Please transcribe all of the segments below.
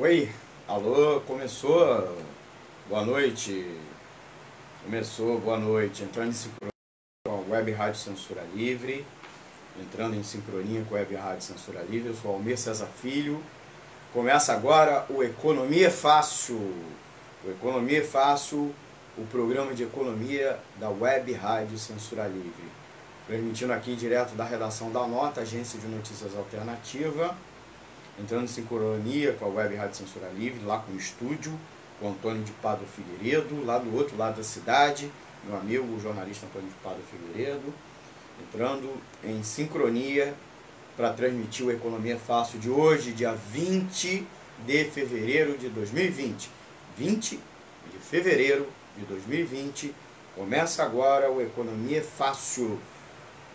Oi, alô, começou, boa noite, começou, boa noite, entrando em sincronia com a Web Rádio Censura Livre, entrando em sincronia com a Web Rádio Censura Livre, eu sou Almir César Filho, começa agora o Economia Fácil, o Economia Fácil, o programa de economia da Web Rádio Censura Livre, transmitindo aqui direto da redação da Nota, agência de notícias alternativa, entrando em sincronia com a Web Rádio Censura Livre, lá com o estúdio, o Antônio de Padre Figueiredo, lá do outro lado da cidade, meu amigo, o jornalista Antônio de Padre Figueiredo, entrando em sincronia para transmitir o Economia Fácil de hoje, dia 20 de fevereiro de 2020. 20 de fevereiro de 2020. Começa agora o Economia Fácil,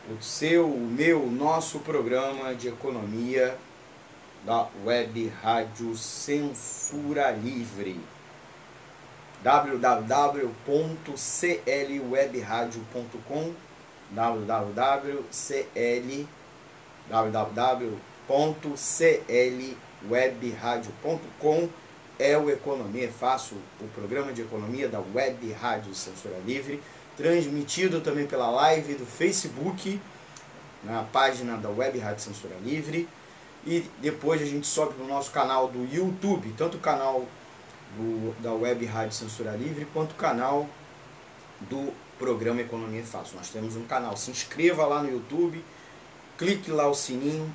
o seu, o meu, nosso programa de economia da Web Rádio Censura Livre. www.clwebradio.com www.cl www.clwebradio.com é o Economia Fácil, o programa de economia da Web Rádio Censura Livre, transmitido também pela live do Facebook, na página da Web Rádio Censura Livre, e depois a gente sobe no nosso canal do YouTube, tanto o canal do, da Web Rádio Censura Livre quanto o canal do programa Economia Fácil. Nós temos um canal, se inscreva lá no YouTube, clique lá o sininho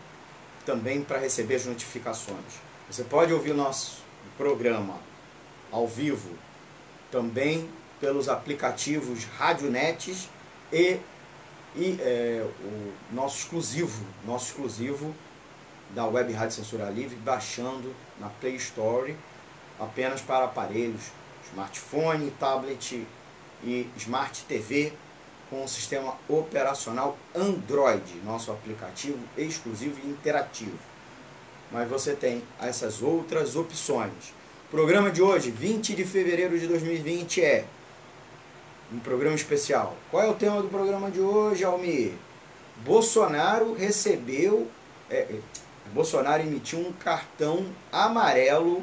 também para receber as notificações. Você pode ouvir o nosso programa ao vivo também pelos aplicativos Radionetes e, e é, o nosso exclusivo, nosso exclusivo da Web Rádio Censura Livre, baixando na Play Store apenas para aparelhos smartphone, tablet e Smart TV com o sistema operacional Android, nosso aplicativo exclusivo e interativo. Mas você tem essas outras opções. O programa de hoje, 20 de fevereiro de 2020, é um programa especial. Qual é o tema do programa de hoje, Almir? Bolsonaro recebeu. É, Bolsonaro emitiu um cartão amarelo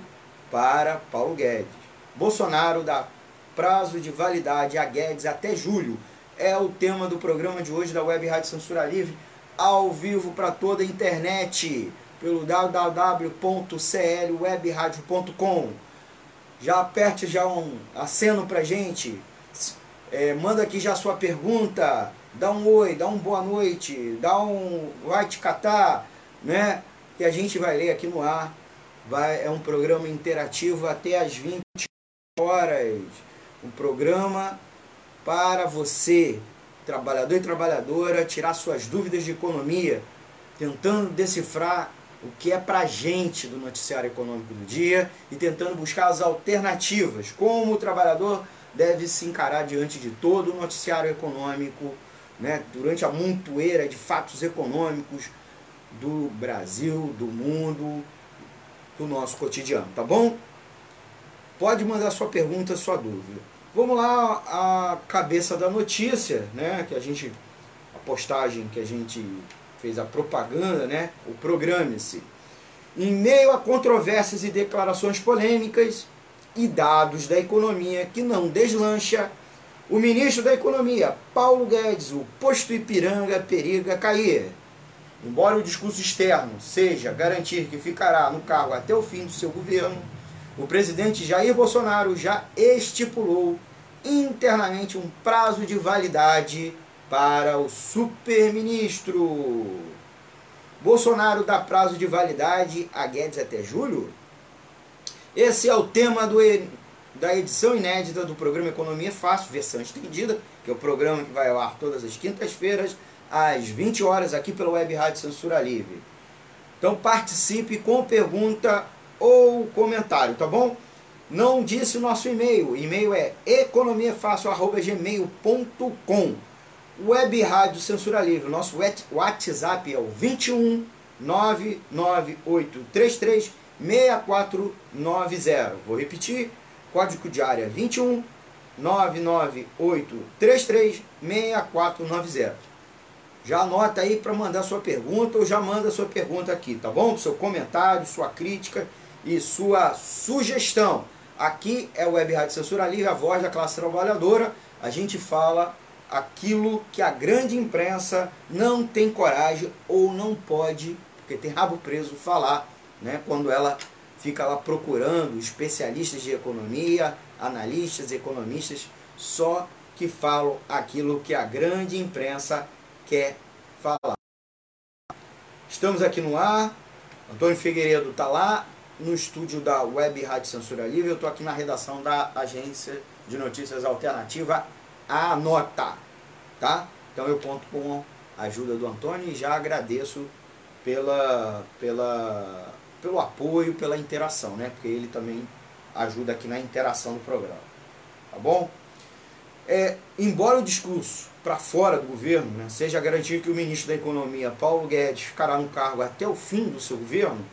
para Paulo Guedes. Bolsonaro dá prazo de validade a Guedes até julho. É o tema do programa de hoje da Web Rádio Censura Livre, ao vivo para toda a internet, pelo www.clwebradio.com. Já aperte já um aceno pra gente, é, manda aqui já sua pergunta, dá um oi, dá um boa noite, dá um vai te catar, né? Que a gente vai ler aqui no ar. Vai, é um programa interativo até às 20 horas. Um programa para você, trabalhador e trabalhadora, tirar suas dúvidas de economia, tentando decifrar o que é para a gente do noticiário econômico do dia e tentando buscar as alternativas, como o trabalhador deve se encarar diante de todo o noticiário econômico, né, durante a montoeira de fatos econômicos do Brasil, do mundo, do nosso cotidiano, tá bom? Pode mandar sua pergunta, sua dúvida. Vamos lá, a cabeça da notícia, né? Que a gente, a postagem que a gente fez a propaganda, né? O programe-se. Em meio a controvérsias e declarações polêmicas e dados da economia que não deslancha, o ministro da Economia, Paulo Guedes, o posto Ipiranga periga cair. Embora o discurso externo seja garantir que ficará no cargo até o fim do seu governo, o presidente Jair Bolsonaro já estipulou internamente um prazo de validade para o superministro. Bolsonaro dá prazo de validade a Guedes até julho? Esse é o tema do, da edição inédita do programa Economia Fácil, versão estendida, que é o programa que vai ao ar todas as quintas-feiras, às 20 horas, aqui pela Web Rádio Censura Livre. Então participe com pergunta ou comentário, tá bom? Não disse o nosso e-mail. E-mail é economiafácil.gmail.com Web Rádio Censura Livre. Nosso WhatsApp é o 21 99833 6490. Vou repetir. Código de área 21 99833 6490. Já anota aí para mandar sua pergunta ou já manda sua pergunta aqui, tá bom? Seu comentário, sua crítica e sua sugestão. Aqui é o Web Rádio Censura Livre, a voz da classe trabalhadora. A gente fala aquilo que a grande imprensa não tem coragem ou não pode, porque tem rabo preso, falar, né, quando ela fica lá procurando especialistas de economia, analistas, economistas, só que falam aquilo que a grande imprensa quer falar. Estamos aqui no ar, Antônio Figueiredo está lá no estúdio da Web Rádio Censura Livre, eu estou aqui na redação da agência de notícias alternativa Anota, tá? Então eu conto com a ajuda do Antônio e já agradeço pela, pela, pelo apoio, pela interação, né? Porque ele também ajuda aqui na interação do programa, tá bom? É, embora o discurso para fora do governo né, seja garantir que o ministro da Economia, Paulo Guedes, ficará no cargo até o fim do seu governo,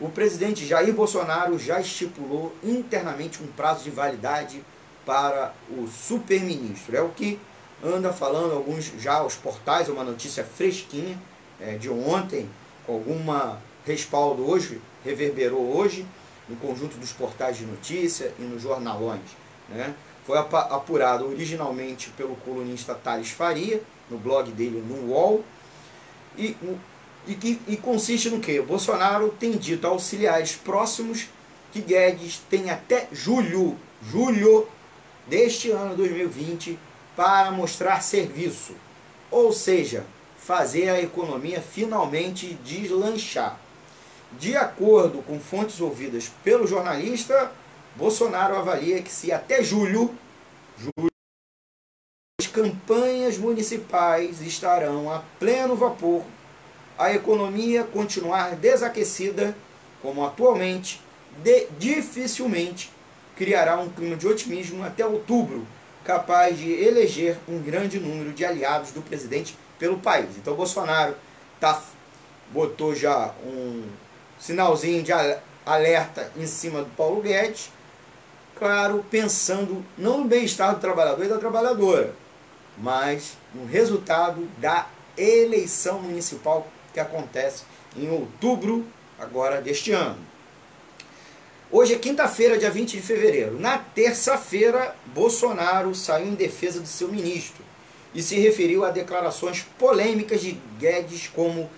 o presidente Jair Bolsonaro já estipulou internamente um prazo de validade para o superministro. É o que anda falando alguns já os portais, uma notícia fresquinha é, de ontem, com alguma respaldo hoje, reverberou hoje no conjunto dos portais de notícia e nos jornalões. Né? Foi apurado originalmente pelo colunista Thales Faria, no blog dele no UOL, e, e, e consiste no que? Bolsonaro tem dito a auxiliares próximos que Guedes tem até julho, julho deste ano 2020 para mostrar serviço, ou seja, fazer a economia finalmente deslanchar. De acordo com fontes ouvidas pelo jornalista, Bolsonaro avalia que se até julho, julho as campanhas municipais estarão a pleno vapor, a economia continuar desaquecida, como atualmente, de, dificilmente criará um clima de otimismo até outubro, capaz de eleger um grande número de aliados do presidente pelo país. Então Bolsonaro tá, botou já um sinalzinho de alerta em cima do Paulo Guedes, claro, pensando não no bem-estar do trabalhador e da trabalhadora, mas no resultado da eleição municipal que acontece em outubro agora deste ano. Hoje é quinta-feira, dia 20 de fevereiro. Na terça-feira, Bolsonaro saiu em defesa do seu ministro e se referiu a declarações polêmicas de Guedes como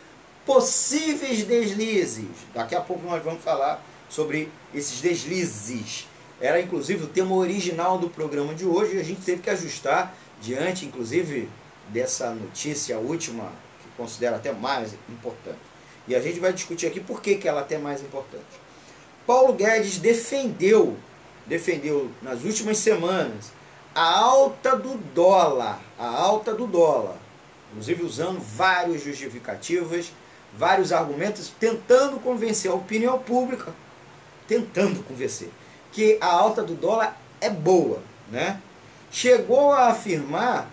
possíveis deslizes. Daqui a pouco nós vamos falar sobre esses deslizes era inclusive o tema original do programa de hoje e a gente teve que ajustar diante, inclusive, dessa notícia última, que considero até mais importante. E a gente vai discutir aqui por que, que ela é até mais importante. Paulo Guedes defendeu, defendeu nas últimas semanas a alta do dólar, a alta do dólar, inclusive usando várias justificativas, vários argumentos, tentando convencer a opinião pública, tentando convencer que a alta do dólar é boa, né? Chegou a afirmar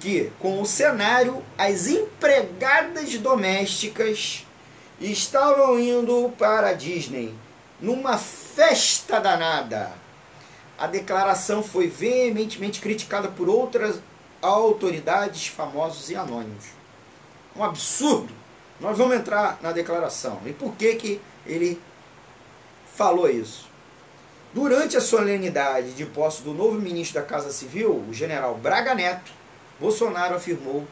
que com o cenário as empregadas domésticas estavam indo para a Disney numa festa danada. A declaração foi veementemente criticada por outras autoridades, famosos e anônimos. Um absurdo. Nós vamos entrar na declaração. E por que que ele falou isso? Durante a solenidade de posse do novo ministro da Casa Civil, o general Braga Neto, Bolsonaro afirmou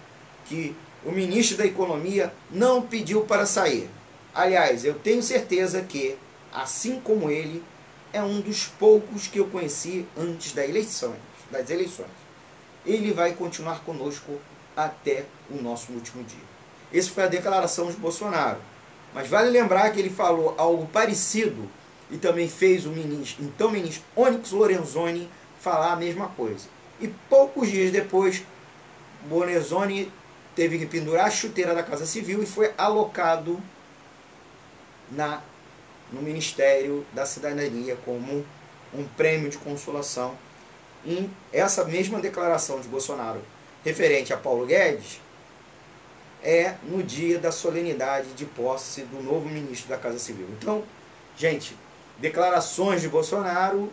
que o ministro da Economia não pediu para sair. Aliás, eu tenho certeza que, assim como ele, é um dos poucos que eu conheci antes das eleições. Das eleições. Ele vai continuar conosco até o nosso último dia. Essa foi a declaração de Bolsonaro. Mas vale lembrar que ele falou algo parecido e também fez o ministro, então ministro Onyx Lorenzoni falar a mesma coisa. E poucos dias depois, Bonezoni teve que pendurar a chuteira da Casa Civil e foi alocado na no Ministério da Cidadania como um prêmio de consolação. Em essa mesma declaração de Bolsonaro referente a Paulo Guedes é no dia da solenidade de posse do novo ministro da Casa Civil. Então, gente, declarações de Bolsonaro,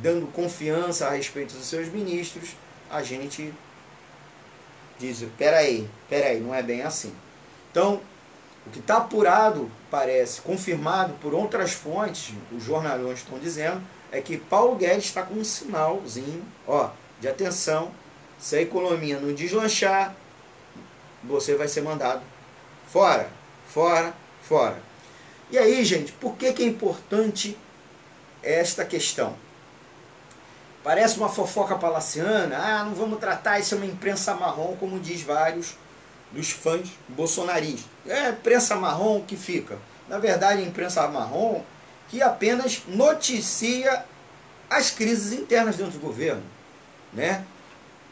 dando confiança a respeito dos seus ministros, a gente diz, peraí, peraí, não é bem assim. Então, O que está apurado, parece, confirmado por outras fontes, os jornalões estão dizendo, é que Paulo Guedes está com um sinalzinho ó, de atenção. Se a economia não deslanchar, você vai ser mandado fora, fora, fora. E aí, gente, por que, que é importante esta questão? Parece uma fofoca palaciana, ah, não vamos tratar, isso é uma imprensa marrom, como diz vários dos fãs bolsonaristas. É a imprensa marrom que fica. Na verdade, a imprensa marrom que apenas noticia as crises internas dentro do governo. Né?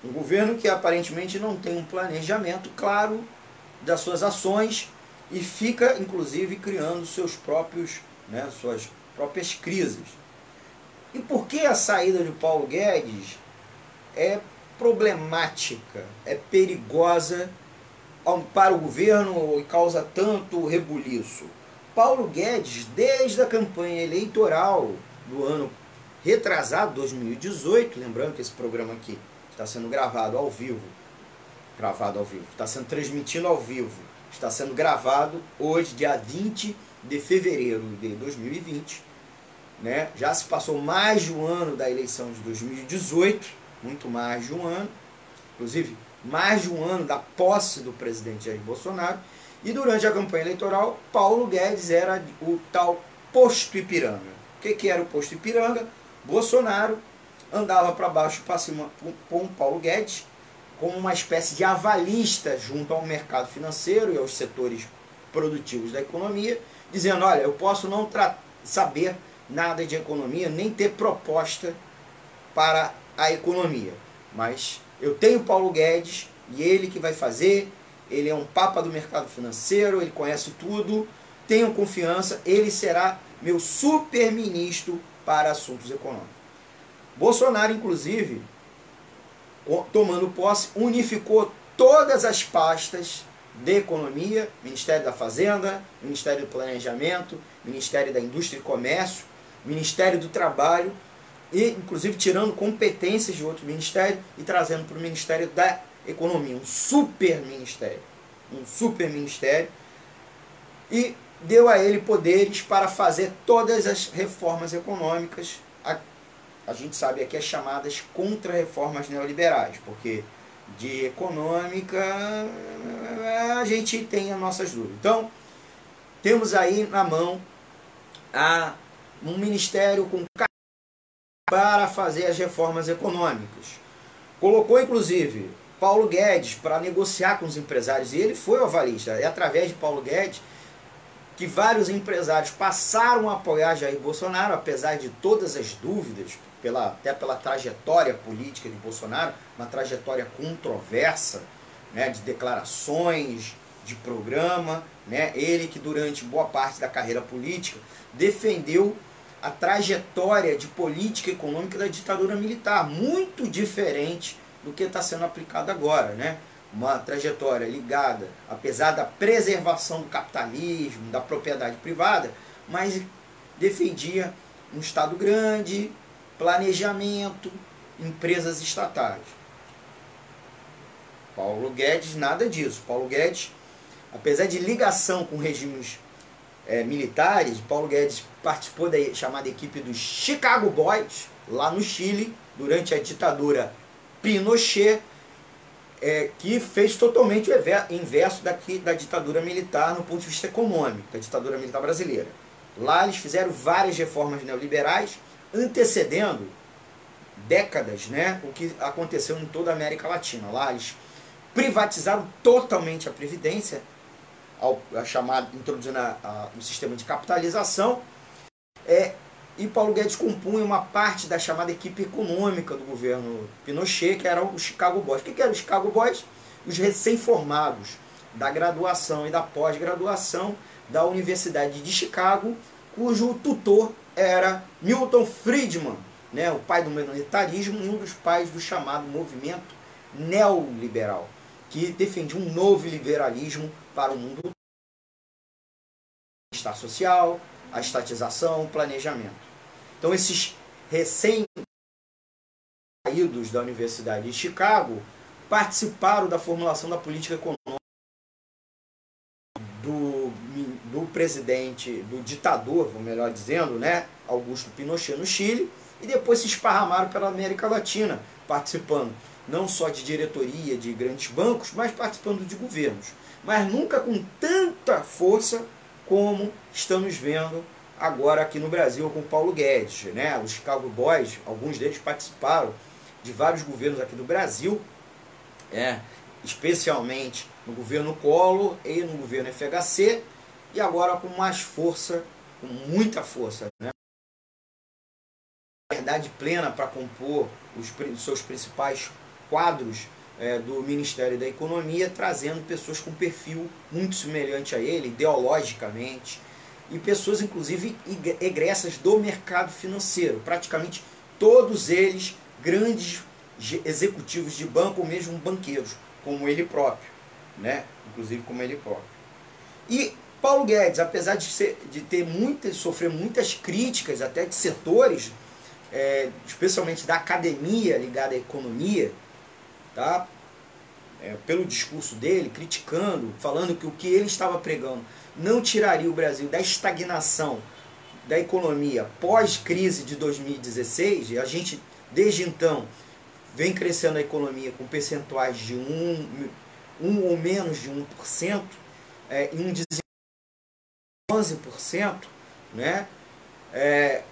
Um governo que aparentemente não tem um planejamento claro das suas ações e fica, inclusive, criando seus próprios, né, suas próprias crises. E por que a saída de Paulo Guedes é problemática, é perigosa para o governo e causa tanto rebuliço? Paulo Guedes, desde a campanha eleitoral do ano retrasado, 2018, lembrando que esse programa aqui está sendo gravado ao vivo, gravado ao vivo, está sendo transmitido ao vivo, está sendo gravado hoje, dia 20 de fevereiro de 2020, né? Já se passou mais de um ano da eleição de 2018, muito mais de um ano, inclusive mais de um ano da posse do presidente Jair Bolsonaro, e durante a campanha eleitoral, Paulo Guedes era o tal posto Ipiranga. O que, que era o posto Ipiranga? Bolsonaro andava para baixo para cima com Paulo Guedes, como uma espécie de avalista junto ao mercado financeiro e aos setores produtivos da economia, dizendo: olha, eu posso não saber nada de economia, nem ter proposta para a economia, mas eu tenho Paulo Guedes e ele que vai fazer, ele é um papa do mercado financeiro, ele conhece tudo, tenho confiança, ele será meu super ministro para assuntos econômicos. Bolsonaro, inclusive, tomando posse, unificou todas as pastas de economia, Ministério da Fazenda, Ministério do Planejamento, Ministério da Indústria e Comércio, Ministério do Trabalho, e inclusive tirando competências de outro ministério e trazendo para o Ministério da economia, um super ministério, um super ministério, e deu a ele poderes para fazer todas as reformas econômicas, a, gente sabe aqui as chamadas contra-reformas neoliberais, porque de econômica a gente tem as nossas dúvidas. Então, temos aí na mão a, um ministério com para fazer as reformas econômicas. Colocou, inclusive, Paulo Guedes para negociar com os empresários, e ele foi o avalista. É através de Paulo Guedes que vários empresários passaram a apoiar Jair Bolsonaro, apesar de todas as dúvidas, pela, até pela trajetória política de Bolsonaro, uma trajetória controversa, né, de declarações, de programa, né, ele que durante boa parte da carreira política defendeu a trajetória de política econômica da ditadura militar, muito diferente do que está sendo aplicado agora, né? Uma trajetória ligada, apesar da preservação do capitalismo, da propriedade privada, mas defendia um Estado grande, planejamento, empresas estatais. Paulo Guedes, nada disso. Paulo Guedes, apesar de ligação com regimes é, militares, Paulo Guedes participou da chamada equipe dos Chicago Boys, lá no Chile, durante a ditadura Pinochet, é, que fez totalmente o inverso daqui, da ditadura militar no ponto de vista econômico, da ditadura militar brasileira. Lá eles fizeram várias reformas neoliberais, antecedendo décadas né, o que aconteceu em toda a América Latina. Lá eles privatizaram totalmente a Previdência, ao, a chamada, introduzindo a, a, um sistema de capitalização, é, e Paulo Guedes compunha uma parte da chamada equipe econômica do governo Pinochet, que era o Chicago Boys. O que era o Chicago Boys? Os recém-formados da graduação e da pós-graduação da Universidade de Chicago, cujo tutor era Milton Friedman, né, o pai do monetarismo e um dos pais do chamado movimento neoliberal, que defendia um novo liberalismo para o mundo estar social, a estatização, o planejamento. Então esses recém saídos da Universidade de Chicago participaram da formulação da política econômica do presidente, do ditador, melhor dizendo, né, Augusto Pinochet no Chile, e depois se esparramaram pela América Latina, participando não só de diretoria de grandes bancos, mas participando de governos. Mas nunca com tanta força como estamos vendo agora aqui no Brasil com Paulo Guedes. Né? Os Chicago Boys, alguns deles participaram de vários governos aqui do Brasil, é, especialmente no governo Collor e no governo FHC, e agora com mais força, com muita força. Né? Verdade plena para compor os seus principais quadros é, do Ministério da Economia, trazendo pessoas com perfil muito semelhante a ele, ideologicamente, e pessoas, inclusive, egressas do mercado financeiro. Praticamente todos eles grandes executivos de banco ou mesmo banqueiros, como ele próprio, né? inclusive como ele próprio. E Paulo Guedes, apesar de, ser, de ter muitas, sofrer muitas críticas, até de setores, é, especialmente da academia ligada à economia, tá? É, pelo discurso dele, criticando, falando que o que ele estava pregando não tiraria o Brasil da estagnação da economia pós-crise de 2016, e a gente, desde então, vem crescendo a economia com percentuais de 1, 1 ou menos de 1%, é, em um 11%, né? É,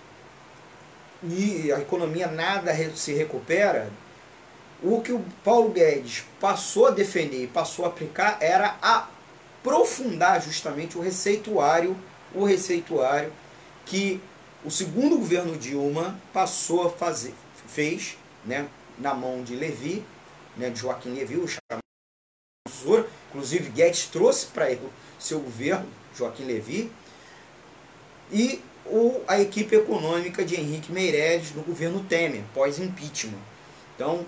e a economia nada se recupera, o que o Paulo Guedes passou a defender e passou a aplicar era aprofundar justamente o receituário, o receituário que o segundo governo Dilma passou a fazer, fez, né, na mão de Levi, né, de Joaquim Levi, o chamado inclusive Guedes trouxe para ele seu governo, Joaquim Levi, e o, a equipe econômica de Henrique Meirelles no governo Temer, pós-impeachment. Então,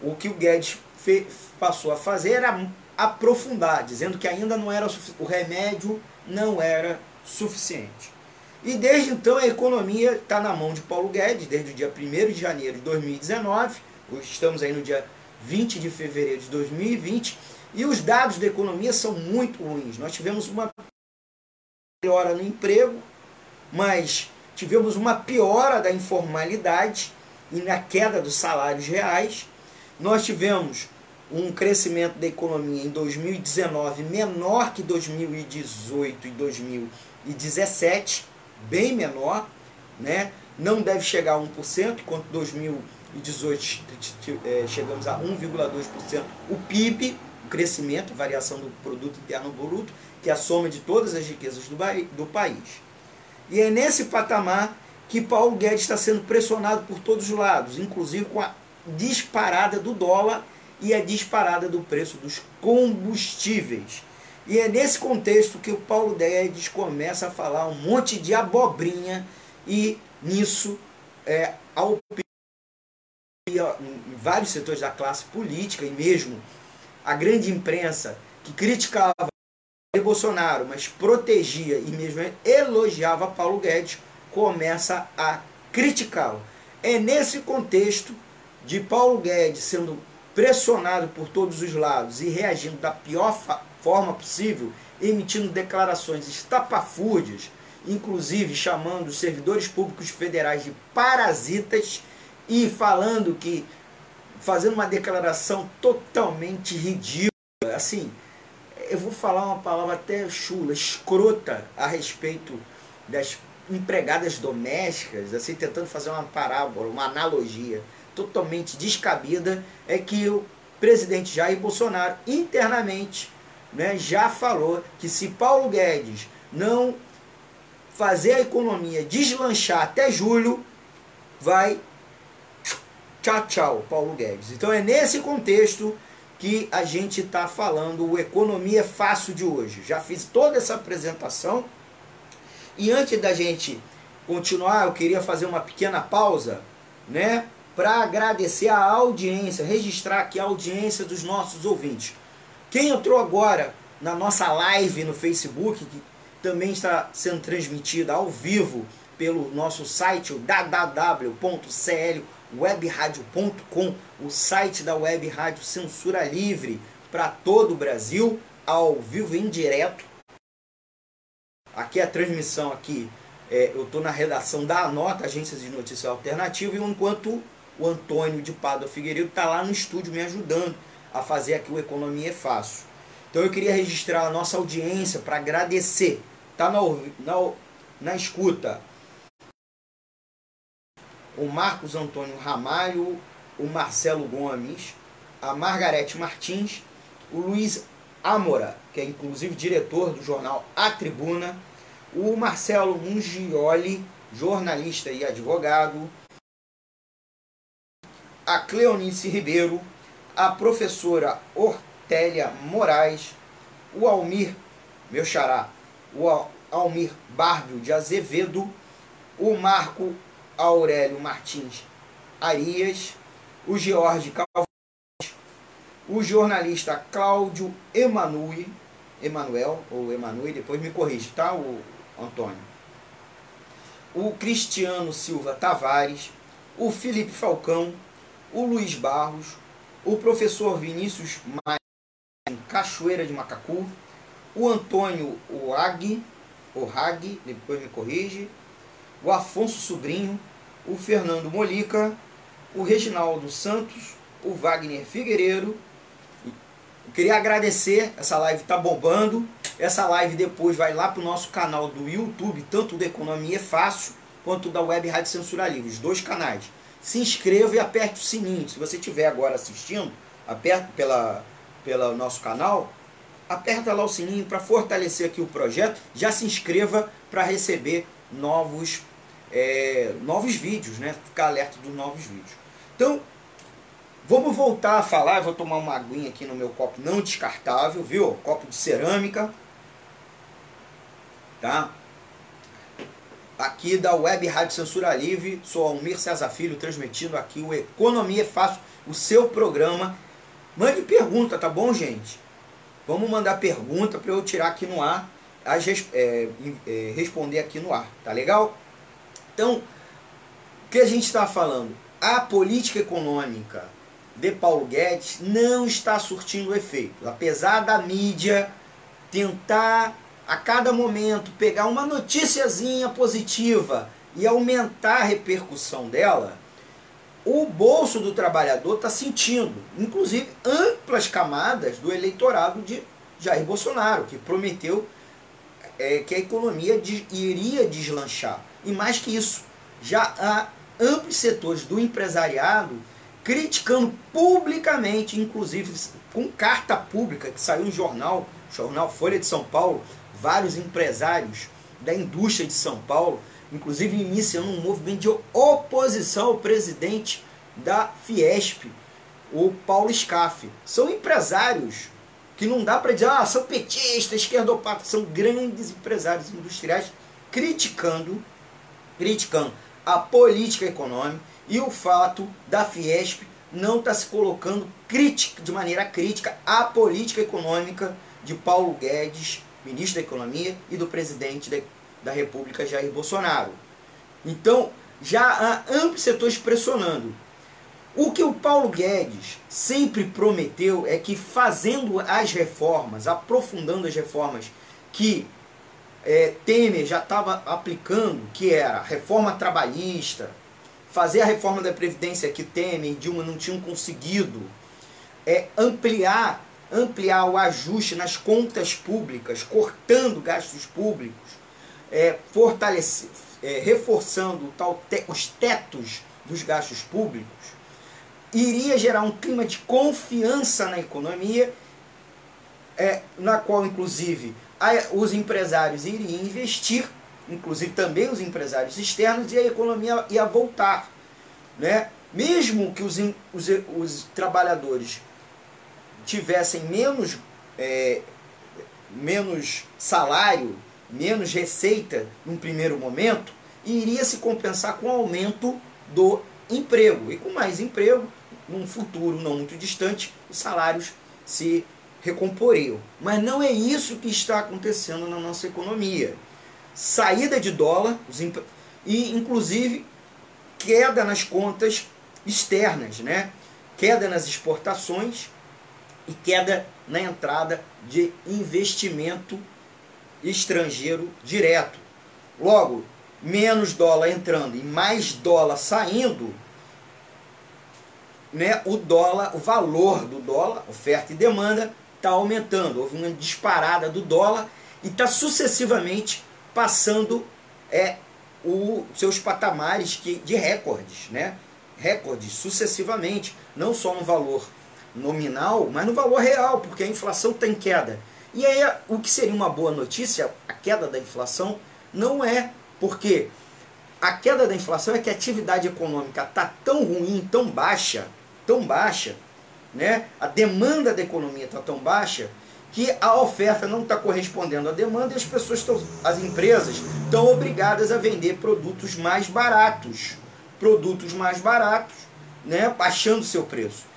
o que o Guedes fe, passou a fazer era aprofundar, dizendo que ainda não era o remédio não era suficiente. E desde então a economia está na mão de Paulo Guedes, desde o dia 1 de janeiro de 2019, hoje estamos aí no dia 20 de fevereiro de 2020, e os dados da economia são muito ruins. Nós tivemos uma piora no emprego, mas tivemos uma piora da informalidade e na queda dos salários reais, nós tivemos um crescimento da economia em 2019 menor que 2018 e 2017, bem menor, né? não deve chegar a 1%, enquanto 2018 é, chegamos a 1,2%. O PIB, o crescimento, variação do produto interno bruto, que é a soma de todas as riquezas do, do país. E é nesse patamar que Paulo Guedes está sendo pressionado por todos os lados, inclusive com a disparada do dólar e a disparada do preço dos combustíveis. E é nesse contexto que o Paulo Guedes começa a falar um monte de abobrinha e nisso é, a opinião em vários setores da classe política e mesmo a grande imprensa que criticava Bolsonaro, mas protegia e mesmo elogiava Paulo Guedes, começa a criticá-lo. É nesse contexto de Paulo Guedes sendo pressionado por todos os lados e reagindo da pior forma possível, emitindo declarações estapafúrdias, inclusive chamando os servidores públicos federais de parasitas e falando que fazendo uma declaração totalmente ridícula, assim, eu vou falar uma palavra até chula, escrota a respeito das empregadas domésticas, assim, tentando fazer uma parábola, uma analogia totalmente descabida, é que o presidente Jair Bolsonaro internamente né, já falou que se Paulo Guedes não fazer a economia deslanchar até julho, vai tchau, tchau, Paulo Guedes. Então é nesse contexto que a gente está falando o Economia Fácil de hoje. Já fiz toda essa apresentação e antes da gente continuar, eu queria fazer uma pequena pausa, né? Para agradecer a audiência, registrar aqui a audiência dos nossos ouvintes. Quem entrou agora na nossa live no Facebook, que também está sendo transmitida ao vivo pelo nosso site, www.clwebradio.com, o site da Web Rádio Censura Livre para todo o Brasil, ao vivo em direto Aqui é a transmissão aqui, é, eu estou na redação da Anota, Agência de Notícias Alternativa, enquanto o Antônio de Pádua Figueiredo está lá no estúdio me ajudando a fazer aqui o Economia é Fácil. Então eu queria registrar a nossa audiência para agradecer. Tá na, na, na escuta o Marcos Antônio Ramalho, o Marcelo Gomes, a Margarete Martins, o Luiz Amora, que é inclusive diretor do jornal A Tribuna, o Marcelo Mungioli, jornalista e advogado, a Cleonice Ribeiro, a professora Ortélia Moraes, o Almir, meu xará, o Almir Bárbio de Azevedo, o Marco Aurélio Martins Arias, o George Calvões, o jornalista Cláudio Emanuel, Emanuel ou Emanuel, depois me corrige, tá, o Antônio? O Cristiano Silva Tavares, o Felipe Falcão, o Luiz Barros, o professor Vinícius Maia Cachoeira de Macacu, o Antônio Oag, Hag, depois me corrige, o Afonso Sobrinho, o Fernando Molica, o Reginaldo Santos, o Wagner Figueiredo. Eu queria agradecer, essa live está bombando. Essa live depois vai lá para o nosso canal do YouTube, tanto da Economia é Fácil, quanto da Web Rádio Censura Livre, os dois canais. Se inscreva e aperte o sininho. Se você estiver agora assistindo, aperta pela, pelo nosso canal, aperta lá o sininho para fortalecer aqui o projeto. Já se inscreva para receber novos, é, novos vídeos, né? Ficar alerta dos novos vídeos. Então, vamos voltar a falar. Eu vou tomar uma aguinha aqui no meu copo não descartável, viu? Copo de cerâmica. Tá? Aqui da Web Rádio Censura Livre, sou Almir César Filho, transmitindo aqui o Economia Fácil, o seu programa. Mande pergunta, tá bom, gente? Vamos mandar pergunta para eu tirar aqui no ar, as, é, é, responder aqui no ar, tá legal? Então, o que a gente está falando? a política econômica de Paulo Guedes não está surtindo efeito. Apesar da mídia tentar a cada momento pegar uma noticiazinha positiva e aumentar a repercussão dela, o bolso do trabalhador está sentindo, inclusive amplas camadas do eleitorado de Jair Bolsonaro, que prometeu é, que a economia de, iria deslanchar. E mais que isso, já há amplos setores do empresariado criticando publicamente, inclusive com carta pública que saiu no jornal, jornal Folha de São Paulo, vários empresários da indústria de São Paulo, inclusive iniciando um movimento de oposição ao presidente da Fiesp, o Paulo Scaff. São empresários que não dá para dizer, ah, são petistas, esquerdopatas, são grandes empresários industriais criticando, criticando a política econômica e o fato da Fiesp não estar tá se colocando crítica, de maneira crítica à política econômica de Paulo Guedes, ministro da Economia, e do presidente da, da República, Jair Bolsonaro. Então, já há amplos setores pressionando. O que o Paulo Guedes sempre prometeu é que fazendo as reformas, aprofundando as reformas que é, Temer já estava aplicando, que era reforma trabalhista, fazer a reforma da Previdência que Temer e Dilma não tinham conseguido, é, ampliar, ampliar o ajuste nas contas públicas, cortando gastos públicos, é, fortalecer, é, reforçando te, os tetos dos gastos públicos, iria gerar um clima de confiança na economia, é, na qual, inclusive, os empresários iriam investir, inclusive também os empresários externos, e a economia ia voltar. Né? Mesmo que os, os, os trabalhadores tivessem menos, é, menos salário, menos receita num primeiro momento, iria se compensar com o aumento do emprego. E com mais emprego, num futuro não muito distante, os salários se recomporiam. Mas não é isso que está acontecendo na nossa economia. Saída de dólar e, inclusive, queda nas contas externas, né? queda nas exportações e queda na entrada de investimento estrangeiro direto. Logo, menos dólar entrando e mais dólar saindo, né, o dólar, o valor do dólar, oferta e demanda, está aumentando. Houve uma disparada do dólar e está sucessivamente passando é, os seus patamares que, de recordes, né? Recordes sucessivamente, não só no valor nominal, mas no valor real, porque a inflação está em queda. E aí, o que seria uma boa notícia, a queda da inflação, não é porque a queda da inflação é que a atividade econômica está tão ruim, tão baixa, tão baixa, né? a demanda da economia está tão baixa, que a oferta não está correspondendo à demanda e as pessoas estão, as empresas estão obrigadas a vender produtos mais baratos, produtos mais baratos, né, baixando seu preço.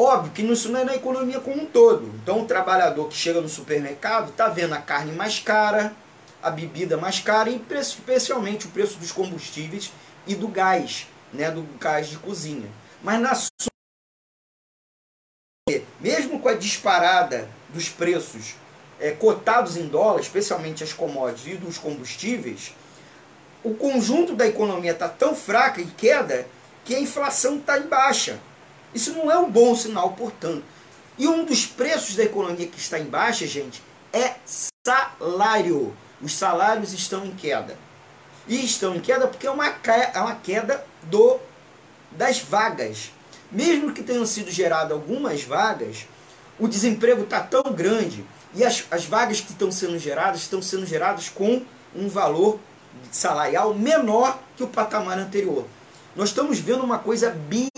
Óbvio que isso não é na economia como um todo. Então o trabalhador que chega no supermercado está vendo a carne mais cara, a bebida mais cara e especialmente o preço dos combustíveis e do gás, né, do gás de cozinha. Mas na mesmo com a disparada dos preços é, cotados em dólar, especialmente as commodities e dos combustíveis, o conjunto da economia está tão fraca e queda que a inflação está em baixa. Isso não é um bom sinal, portanto. E um dos preços da economia que está em baixa, gente, é salário. Os salários estão em queda. E estão em queda porque é uma, é uma queda do, das vagas. Mesmo que tenham sido geradas algumas vagas, o desemprego está tão grande e as, as vagas que estão sendo geradas estão sendo geradas com um valor salarial menor que o patamar anterior. Nós estamos vendo uma coisa bizarra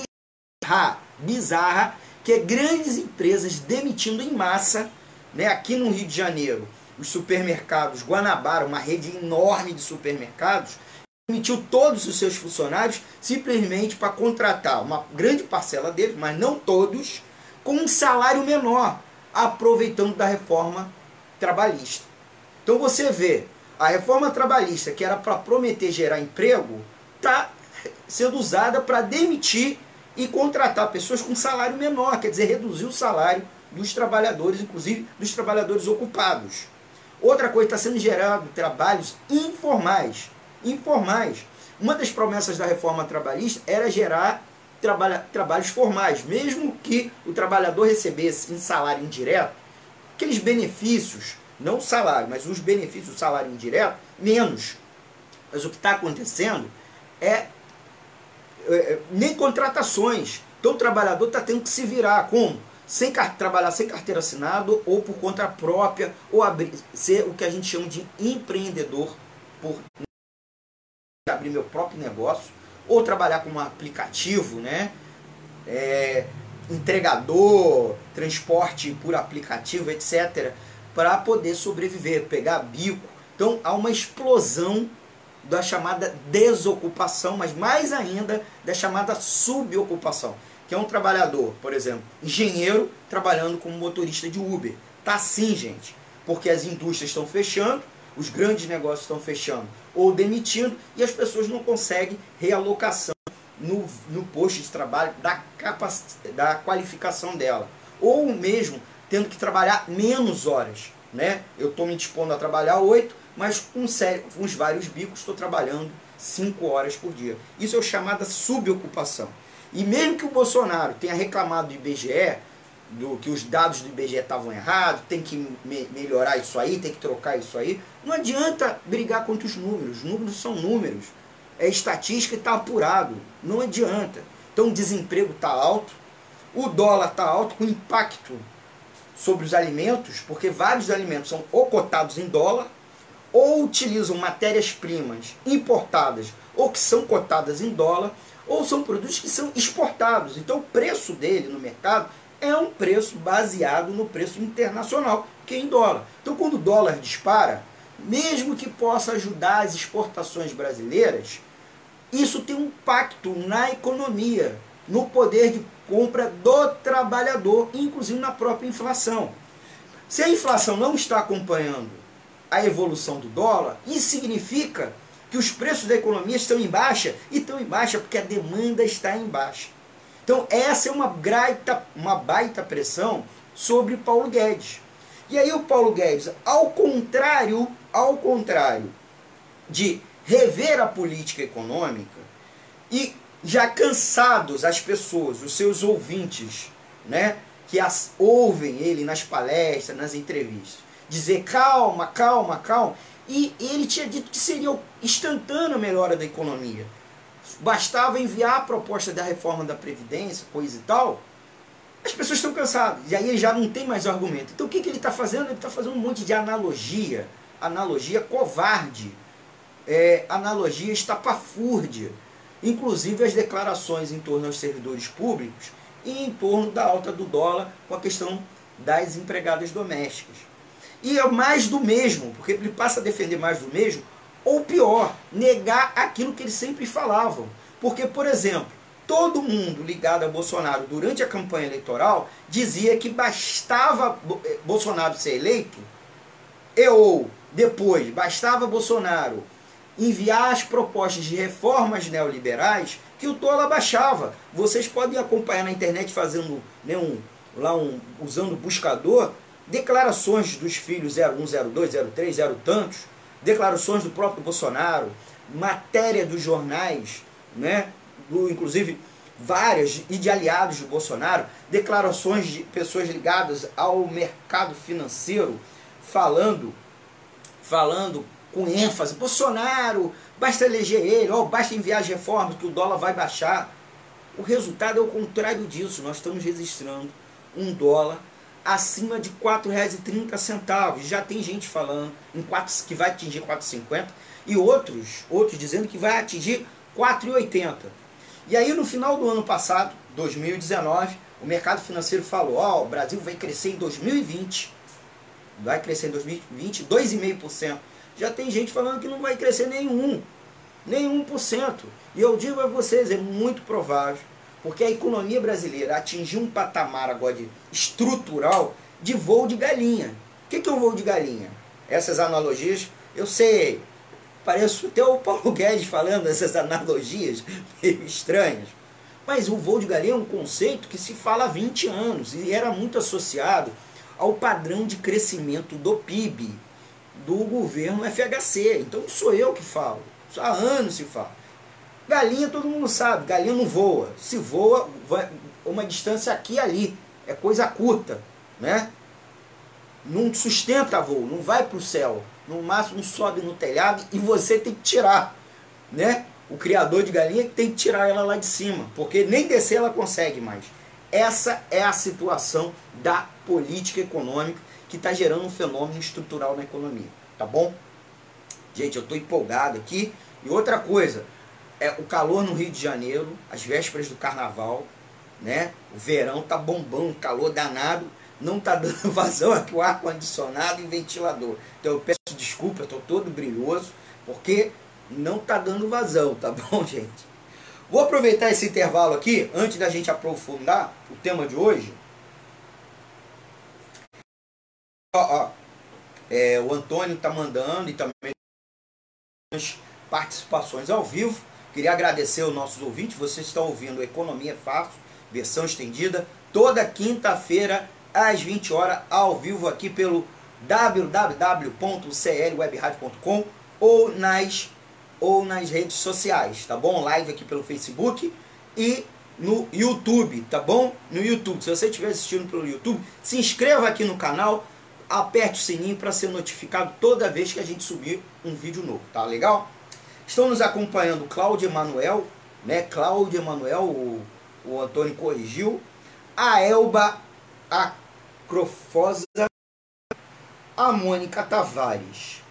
bizarra, bizarra, que é grandes empresas demitindo em massa, né, aqui no Rio de Janeiro, os supermercados Guanabara, uma rede enorme de supermercados, demitiu todos os seus funcionários simplesmente para contratar uma grande parcela deles, mas não todos, com um salário menor, aproveitando da reforma trabalhista. Então você vê, a reforma trabalhista, que era para prometer gerar emprego, está sendo usada para demitir e contratar pessoas com salário menor, quer dizer, reduzir o salário dos trabalhadores, inclusive dos trabalhadores ocupados. Outra coisa, está sendo gerado trabalhos informais. Informais. Uma das promessas da reforma trabalhista era gerar trabalha, trabalhos formais, mesmo que o trabalhador recebesse em salário indireto, aqueles benefícios, não o salário, mas os benefícios do salário indireto, menos. Mas o que está acontecendo é é, é, nem contratações. Então o trabalhador está tendo que se virar com sem trabalhar sem carteira assinada ou por conta própria, ou abrir, ser o que a gente chama de empreendedor por abrir meu próprio negócio, ou trabalhar com um aplicativo, né? É, entregador, transporte por aplicativo, etc., para poder sobreviver, pegar bico. Então há uma explosão da chamada desocupação, mas mais ainda da chamada subocupação, que é um trabalhador, por exemplo, engenheiro trabalhando como motorista de Uber. Tá assim, gente, porque as indústrias estão fechando, os grandes negócios estão fechando ou demitindo e as pessoas não conseguem realocação no, no posto de trabalho da, capac, da qualificação dela. Ou mesmo tendo que trabalhar menos horas. Né? Eu estou me dispondo a trabalhar oito, mas com, sério, os vários bicos estou trabalhando 5 horas por dia. Isso é chamada subocupação. E mesmo que o Bolsonaro tenha reclamado do IBGE, do que os dados do IBGE estavam errados, tem que me melhorar isso aí, tem que trocar isso aí, não adianta brigar contra os números. Os números são números. É estatística e está apurado. Não adianta. Então o desemprego está alto, o dólar está alto, com impacto sobre os alimentos, porque vários alimentos são ou cotados em dólar ou utilizam matérias-primas importadas ou que são cotadas em dólar, ou são produtos que são exportados. Então o preço dele no mercado é um preço baseado no preço internacional, que é em dólar. Então quando o dólar dispara, mesmo que possa ajudar as exportações brasileiras, isso tem um impacto na economia, no poder de compra do trabalhador, inclusive na própria inflação. Se a inflação não está acompanhando a evolução do dólar, isso significa que os preços da economia estão em baixa e estão em baixa porque a demanda está em baixa. Então essa é uma baita, uma baita pressão sobre Paulo Guedes, E aí o Paulo Guedes, ao contrário, ao contrário de rever a política econômica e já cansados as pessoas, os seus ouvintes, né, que as, ouvem ele nas palestras, nas entrevistas, dizer calma, calma, calma, e ele tinha dito que seria instantânea a melhora da economia. Bastava enviar a proposta da reforma da Previdência, coisa e tal, as pessoas estão cansadas. E aí ele já não tem mais argumento. Então o que, que ele está fazendo? Ele está fazendo um monte de analogia, analogia covarde, é, analogia estapafúrdia. Inclusive as declarações em torno aos servidores públicos e em torno da alta do dólar com a questão das empregadas domésticas. E é mais do mesmo, porque ele passa a defender mais do mesmo, ou pior, negar aquilo que eles sempre falavam. Porque, por exemplo, todo mundo ligado a Bolsonaro durante a campanha eleitoral dizia que bastava eh, Bolsonaro ser eleito, e ou depois bastava Bolsonaro enviar as propostas de reformas neoliberais que o dólar baixava. Vocês podem acompanhar na internet fazendo né, um, lá um, usando o buscador declarações dos filhos 01, 02, 03, 0 tantos, declarações do próprio Bolsonaro, matéria dos jornais, né, do, inclusive várias e de aliados de Bolsonaro, declarações de pessoas ligadas ao mercado financeiro falando falando com ênfase, Bolsonaro, basta eleger ele, ou basta enviar as reformas que o dólar vai baixar. O resultado é o contrário disso. Nós estamos registrando um dólar acima de R$ 4,30. Já tem gente falando em 4, que vai atingir 4,50 e outros, outros dizendo que vai atingir 4,80. E aí no final do ano passado, 2019, o mercado financeiro falou: "Ó, oh, o Brasil vai crescer em 2020. Vai crescer em 2020 2,5%. Já tem gente falando que não vai crescer nenhum, nenhum por cento. E eu digo a vocês, é muito provável, porque a economia brasileira atingiu um patamar agora de estrutural de voo de galinha. O que é um voo de galinha? Essas analogias, eu sei, parece até o Paulo Guedes falando essas analogias meio estranhas. Mas o voo de galinha é um conceito que se fala há 20 anos e era muito associado ao padrão de crescimento do PIB do governo FHC. Então não sou eu que falo. Há anos se fala. Galinha todo mundo sabe, galinha não voa. Se voa, vai uma distância aqui e ali. É coisa curta, né? Não sustenta voo, não vai para o céu. No máximo sobe no telhado e você tem que tirar, né? O criador de galinha tem que tirar ela lá de cima, porque nem descer ela consegue mais. Essa é a situação da política econômica que está gerando um fenômeno estrutural na economia, tá bom? Gente, eu estou empolgado aqui. E outra coisa, é o calor no Rio de Janeiro, as vésperas do carnaval, né? O verão tá bombando, calor danado, não tá dando vazão aqui o ar condicionado e ventilador. Então eu peço desculpa, eu tô todo brilhoso, porque não tá dando vazão, tá bom, gente? Vou aproveitar esse intervalo aqui, antes da gente aprofundar o tema de hoje, Ó, ó, é, o Antônio está mandando e também participações ao vivo. Queria agradecer aos nossos ouvintes. Vocês estão ouvindo Economia Fácil, versão estendida, toda quinta-feira às 20 horas, ao vivo aqui pelo www.clwebradio.com ou nas, ou nas redes sociais, tá bom? Live aqui pelo Facebook e no YouTube, tá bom? No YouTube. Se você estiver assistindo pelo YouTube, se inscreva aqui no canal aperte o sininho para ser notificado toda vez que a gente subir um vídeo novo, tá legal? Estão nos acompanhando Cláudio Emanuel, né? Cláudio Emanuel, o, o Antônio corrigiu, a Elba Acrofosa, a Mônica Tavares.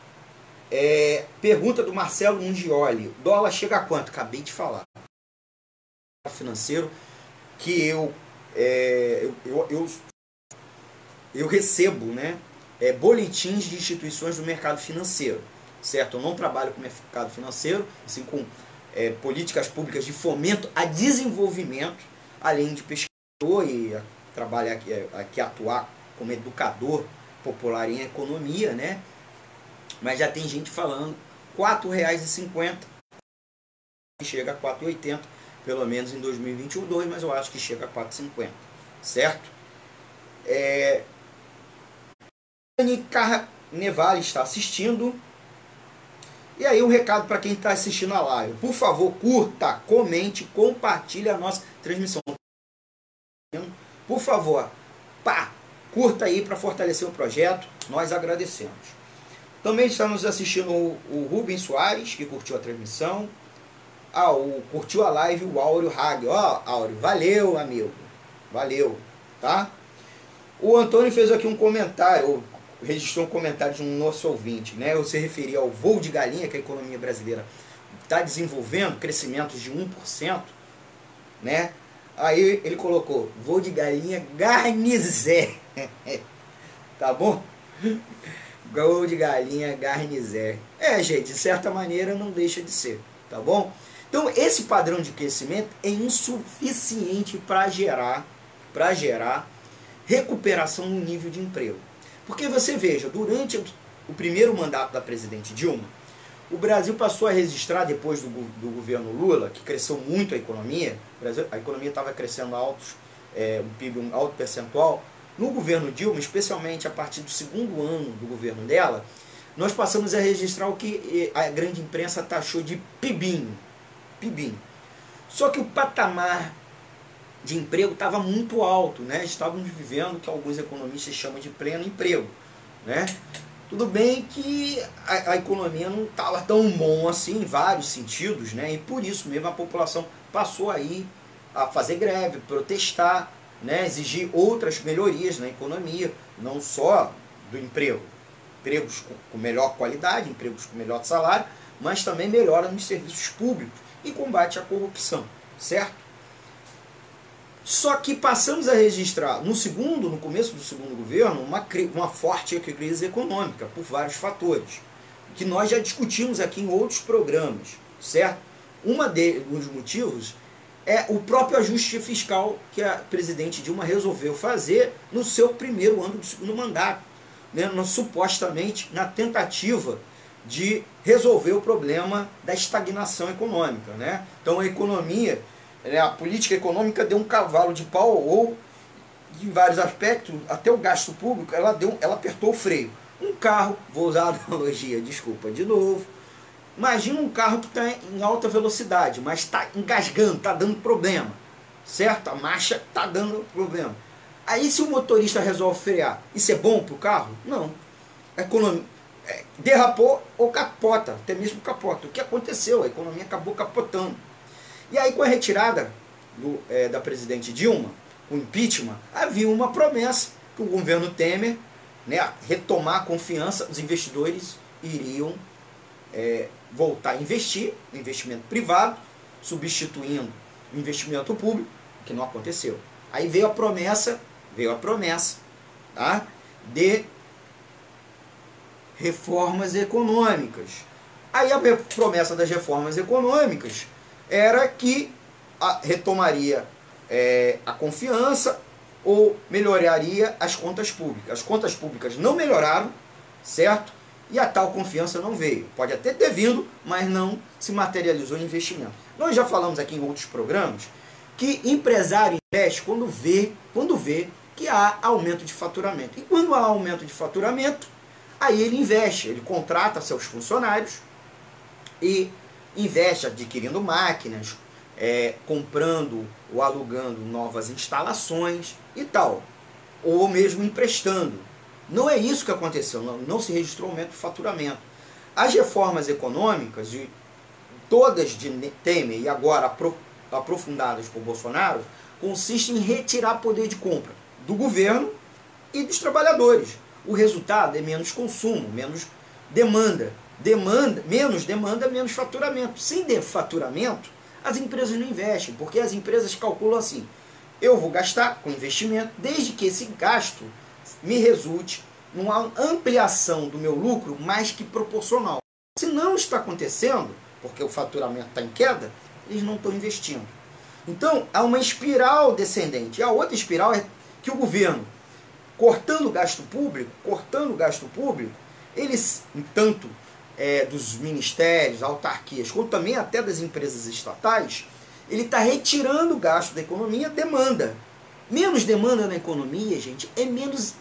É, pergunta do Marcelo Mungioli, dólar chega a quanto? Acabei de falar. Financeiro que eu, é, eu, eu, eu recebo, né? é, boletins de instituições do mercado financeiro, certo? Eu não trabalho com mercado financeiro, assim com é, políticas públicas de fomento a desenvolvimento, além de pesquisador e trabalhar aqui, é, aqui atuar como educador popular em economia, né? Mas já tem gente falando R$ 4,50 chega a 4,80 pelo menos em 2022, mas eu acho que chega a 4,50, certo? É, Carnevale está assistindo. E aí um recado para quem está assistindo a live. Por favor, curta, comente, compartilhe a nossa transmissão. Por favor, pá, curta aí para fortalecer o projeto. Nós agradecemos. Também estamos assistindo o, o Rubens Soares, que curtiu a transmissão. Ah, o, curtiu a live o Áureo Hag. Ó, oh, Áureo, valeu, amigo. Valeu, tá? O Antônio fez aqui um comentário, registrou um comentário de um nosso ouvinte, né? Eu se referia ao voo de galinha que a economia brasileira está desenvolvendo, crescimentos de 1%, né? Aí ele colocou, voo de galinha garnizé. tá bom? Gol de galinha garnizé. É, gente, de certa maneira não deixa de ser, tá bom? Então, esse padrão de crescimento é insuficiente para gerar, para gerar recuperação no nível de emprego. Porque você veja, durante o primeiro mandato da presidente Dilma, o Brasil passou a registrar, depois do, do governo Lula, que cresceu muito a economia, Brasil, a economia estava crescendo altos, é, um PIB um alto percentual, no governo Dilma, especialmente a partir do segundo ano do governo dela, nós passamos a registrar o que a grande imprensa taxou de PIBinho. PIBinho. Só que o patamar de emprego estava muito alto, né? Estávamos vivendo o que alguns economistas chamam de pleno emprego, né? Tudo bem que a, a economia não estava tão bom assim em vários sentidos, né? E por isso mesmo a população passou aí a fazer greve, protestar, né, exigir outras melhorias na economia, não só do emprego, empregos com melhor qualidade, empregos com melhor salário, mas também melhora nos serviços públicos e combate à corrupção, certo? Só que passamos a registrar no segundo, no começo do segundo governo, uma, uma forte crise econômica por vários fatores, que nós já discutimos aqui em outros programas, certo? Uma dos motivos é o próprio ajuste fiscal que a presidente Dilma resolveu fazer no seu primeiro ano do segundo mandato, né, no, supostamente na tentativa de resolver o problema da estagnação econômica. Né? Então a economia, né, a política econômica deu um cavalo de pau ou, em vários aspectos, até o gasto público, ela, deu, ela apertou o freio. Um carro, vou usar a analogia, desculpa de novo, Imagina um carro que está em alta velocidade, mas está engasgando, está dando problema. Certo? A marcha está dando problema. Aí se o motorista resolve frear, isso é bom para o carro? Não. Economia é, derrapou ou capota, até mesmo capota. O que aconteceu? A economia acabou capotando. E aí com a retirada do, é, da presidente Dilma, o impeachment, havia uma promessa que o governo Temer, né, retomar a confiança, os investidores iriam é, voltar a investir, investimento privado, substituindo o investimento público, que não aconteceu. Aí veio a promessa, veio a promessa tá, de reformas econômicas. Aí a promessa das reformas econômicas era que a, retomaria é, a confiança ou melhoraria as contas públicas. As contas públicas não melhoraram, certo? e a tal confiança não veio. Pode até ter vindo, mas não se materializou em investimento. Nós já falamos aqui em outros programas que empresário investe quando vê, quando vê que há aumento de faturamento. E quando há aumento de faturamento, aí ele investe, ele contrata seus funcionários e investe adquirindo máquinas, é, comprando ou alugando novas instalações e tal, ou mesmo emprestando. Não é isso que aconteceu, não, não se registrou aumento de faturamento. As reformas econômicas, de, todas de Temer e agora aprofundadas por Bolsonaro, consistem em retirar poder de compra do governo e dos trabalhadores. O resultado é menos consumo, menos demanda. Demanda, menos demanda, menos faturamento. Sem faturamento, as empresas não investem, porque as empresas calculam assim: eu vou gastar com investimento, desde que esse gasto me resulte numa ampliação do meu lucro mais que proporcional. Se não está acontecendo, porque o faturamento está em queda, eles não estão investindo. Então, há uma espiral descendente. E a outra espiral é que o governo, cortando o gasto público, cortando o gasto público, eles, tanto é, dos ministérios, autarquias, como também até das empresas estatais, ele está retirando o gasto da economia, demanda. Menos demanda na economia, gente, é menos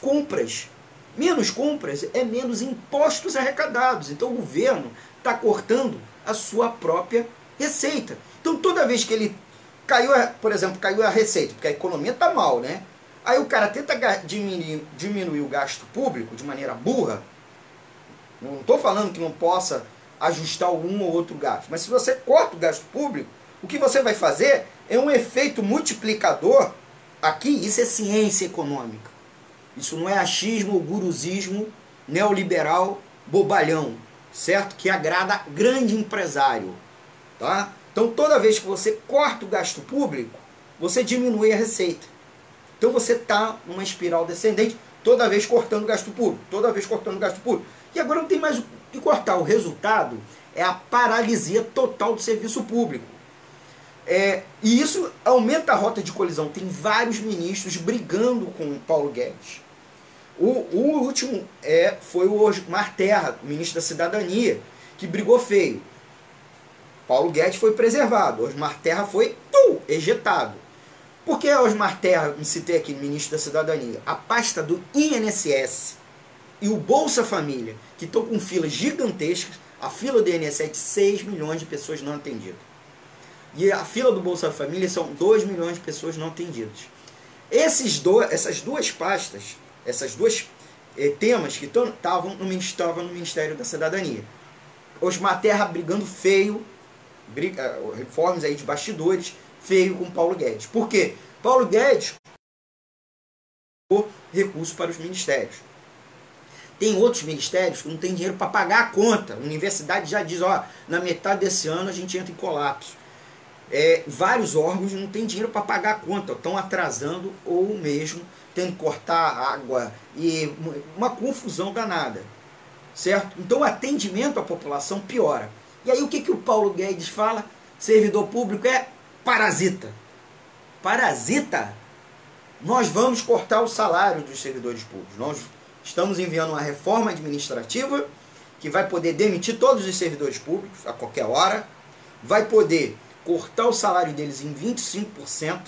compras. Menos compras é menos impostos arrecadados. Então o governo está cortando a sua própria receita. Então toda vez que ele caiu, por exemplo, caiu a receita, porque a economia está mal, né? Aí o cara tenta diminuir, diminuir o gasto público de maneira burra. Não estou falando que não possa ajustar um ou outro gasto, mas se você corta o gasto público, o que você vai fazer é um efeito multiplicador. Aqui, isso é ciência econômica. Isso não é achismo ou guruzismo neoliberal bobalhão, certo? Que agrada grande empresário, tá? Então, toda vez que você corta o gasto público, você diminui a receita. Então, você está numa espiral descendente, toda vez cortando o gasto público, toda vez cortando o gasto público. E agora não tem mais o que cortar. O resultado é a paralisia total do serviço público. É, e isso aumenta a rota de colisão. Tem vários ministros brigando com o Paulo Guedes. O, o último é, foi o Osmar Terra, ministro da Cidadania, que brigou feio. Paulo Guedes foi preservado, Osmar Terra foi tum, ejetado. Por que Osmar Terra, me citei aqui, ministro da Cidadania? A pasta do INSS e o Bolsa Família, que estão com filas gigantescas, a fila do INSS é de 6 milhões de pessoas não atendidas. E a fila do Bolsa Família são 2 milhões de pessoas não atendidas. Esses do, essas duas pastas, essas duas eh, temas que estavam no, no Ministério da Cidadania. Osmar Terra brigando feio, briga, eh, reformas aí de bastidores, feio com Paulo Guedes. Por quê? Paulo Guedes recurso para os ministérios. Tem outros ministérios que não tem dinheiro para pagar a conta. A universidade já diz, ó, na metade desse ano a gente entra em colapso é, vários órgãos não têm dinheiro para pagar a conta, estão atrasando ou mesmo tendo que cortar água e uma confusão danada. Certo? Então o atendimento à população piora. E aí o que, que o Paulo Guedes fala? Servidor público é parasita. Parasita? Nós vamos cortar o salário dos servidores públicos. Nós estamos enviando uma reforma administrativa que vai poder demitir todos os servidores públicos a qualquer hora, vai poder cortar o salário deles em 25%,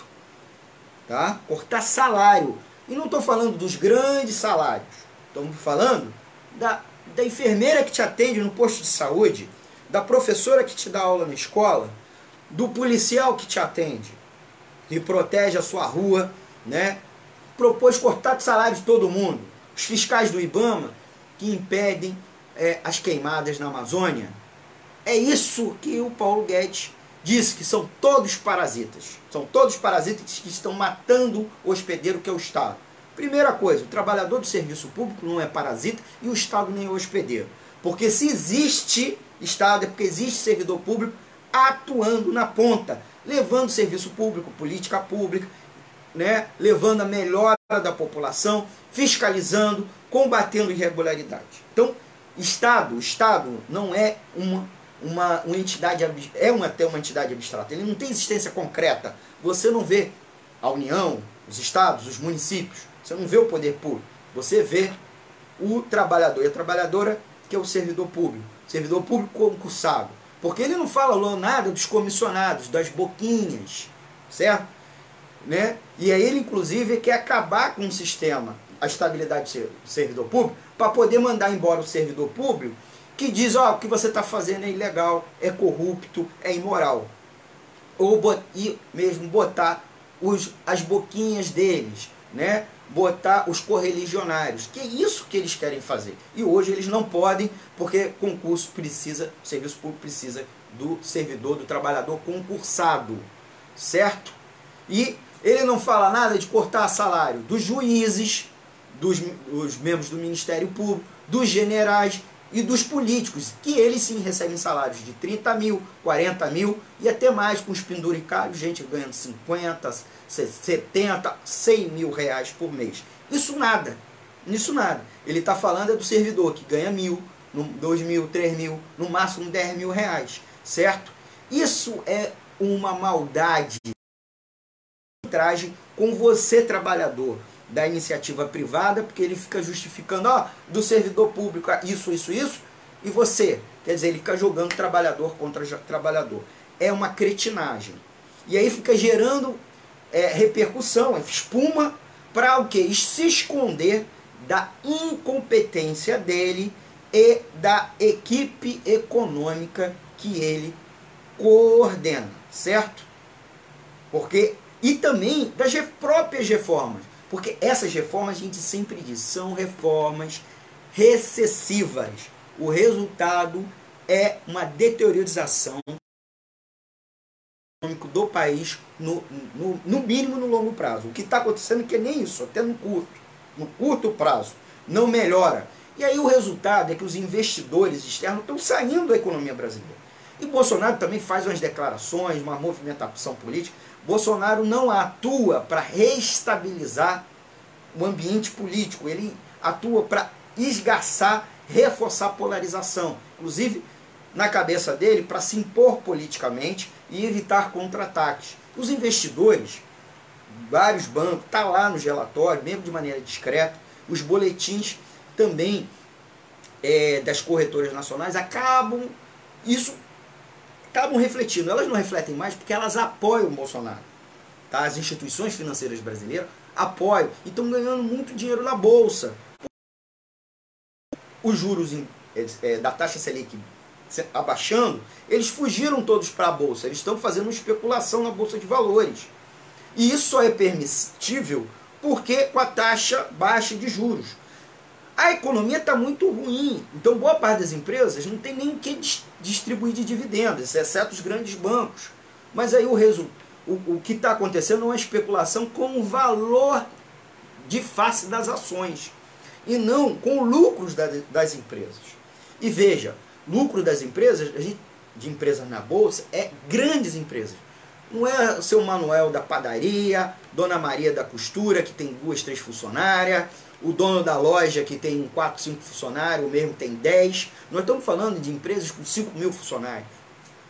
tá? Cortar salário. E não estou falando dos grandes salários. Estamos falando da, da enfermeira que te atende no posto de saúde, da professora que te dá aula na escola, do policial que te atende e protege a sua rua, né? Propôs cortar o salário de todo mundo. Os fiscais do IBAMA que impedem é, as queimadas na Amazônia. É isso que o Paulo Guedes diz que são todos parasitas. São todos parasitas que estão matando o hospedeiro que é o Estado. Primeira coisa, o trabalhador do serviço público não é parasita e o Estado nem é hospedeiro. Porque se existe Estado, é porque existe servidor público atuando na ponta, levando serviço público, política pública, né, levando a melhora da população, fiscalizando, combatendo irregularidade. Então, Estado, Estado não é uma uma, uma entidade, é uma, até uma entidade abstrata, ele não tem existência concreta. Você não vê a União, os estados, os municípios, você não vê o poder público, você vê o trabalhador e a trabalhadora, que é o servidor público, servidor público concursado. Porque ele não fala nada dos comissionados, das boquinhas, certo? Né? E aí ele, inclusive, quer acabar com o sistema, a estabilidade do servidor público, para poder mandar embora o servidor público que diz, ó, oh, o que você está fazendo é ilegal, é corrupto, é imoral. Ou e mesmo botar os, as boquinhas deles, né? botar os correligionários, que é isso que eles querem fazer. E hoje eles não podem, porque concurso precisa, serviço público precisa do servidor, do trabalhador concursado, certo? E ele não fala nada de cortar salário dos juízes, dos, dos membros do Ministério Público, dos generais e dos políticos, que eles sim recebem salários de 30 mil, 40 mil e até mais com os penduricários, gente ganhando 50, 70, 100 mil reais por mês. Isso nada, isso nada. Ele está falando é do servidor que ganha mil, dois mil, três mil, no máximo 10 mil reais, certo? Isso é uma maldade com você trabalhador da iniciativa privada, porque ele fica justificando, ó, do servidor público, isso, isso, isso, e você. Quer dizer, ele fica jogando trabalhador contra trabalhador. É uma cretinagem. E aí fica gerando é, repercussão, é espuma para o quê? Se esconder da incompetência dele e da equipe econômica que ele coordena, certo? Porque e também das próprias reformas, porque essas reformas a gente sempre diz são reformas recessivas. O resultado é uma deteriorização econômico do país no, no, no mínimo no longo prazo. O que está acontecendo é que nem isso, até no curto, no curto prazo, não melhora. E aí o resultado é que os investidores externos estão saindo da economia brasileira. E Bolsonaro também faz umas declarações, uma movimentação política. Bolsonaro não atua para reestabilizar o ambiente político, ele atua para esgarçar, reforçar a polarização. Inclusive, na cabeça dele, para se impor politicamente e evitar contra-ataques. Os investidores, vários bancos, está lá nos relatórios, mesmo de maneira discreta, os boletins também é, das corretoras nacionais acabam, isso acabam refletindo. Elas não refletem mais porque elas apoiam o Bolsonaro. Tá? As instituições financeiras brasileiras apoiam e estão ganhando muito dinheiro na Bolsa. Os juros é, é, da taxa Selic abaixando, eles fugiram todos para a Bolsa. Eles estão fazendo uma especulação na Bolsa de Valores. E isso só é permissível porque com a taxa baixa de juros. A economia está muito ruim, então boa parte das empresas não tem nem o que distribuir de dividendos, exceto os grandes bancos. Mas aí o, o que está acontecendo é uma especulação com o valor de face das ações e não com lucros das empresas. E veja, lucro das empresas, de empresas na bolsa, é grandes empresas. Não é o seu Manuel da padaria, Dona Maria da costura, que tem duas, três funcionárias, o dono da loja que tem quatro, cinco funcionários, o mesmo tem dez. Nós estamos falando de empresas com 5 mil funcionários.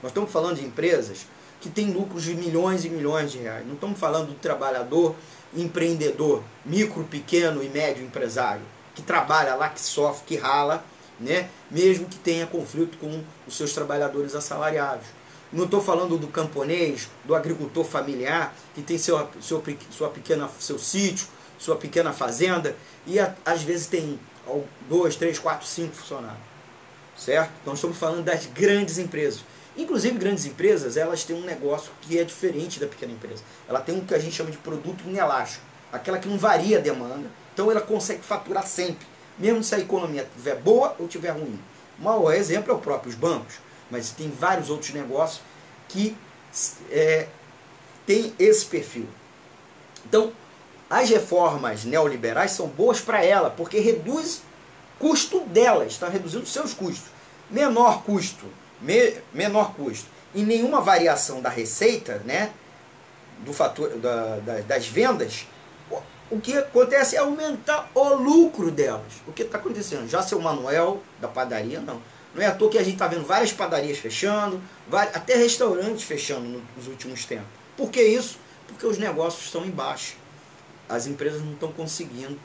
Nós estamos falando de empresas que têm lucros de milhões e milhões de reais. Não estamos falando do trabalhador empreendedor, micro, pequeno e médio empresário, que trabalha lá, que sofre, que rala, né? mesmo que tenha conflito com os seus trabalhadores assalariados. Não estou falando do camponês, do agricultor familiar, que tem seu, seu, sua pequena, seu sítio, sua pequena fazenda, e a, às vezes tem dois, três, quatro, cinco funcionários. Certo? Então estamos falando das grandes empresas. Inclusive, grandes empresas, elas têm um negócio que é diferente da pequena empresa. Ela tem um que a gente chama de produto inelástico, aquela que não varia a demanda, então ela consegue faturar sempre, mesmo se a economia estiver boa ou estiver ruim. O maior exemplo é o próprio os bancos mas tem vários outros negócios que é, tem esse perfil. Então, as reformas neoliberais são boas para ela, porque reduz custo delas, está reduzindo seus custos. Menor custo, me, menor custo e nenhuma variação da receita, né, do fator, da, da, das vendas, o que acontece é aumentar o lucro delas. O que está acontecendo? Já seu Manuel da padaria, não não é à toa que a gente está vendo várias padarias fechando, até restaurantes fechando nos últimos tempos. Por que isso? Porque os negócios estão em baixa. As empresas não estão conseguindo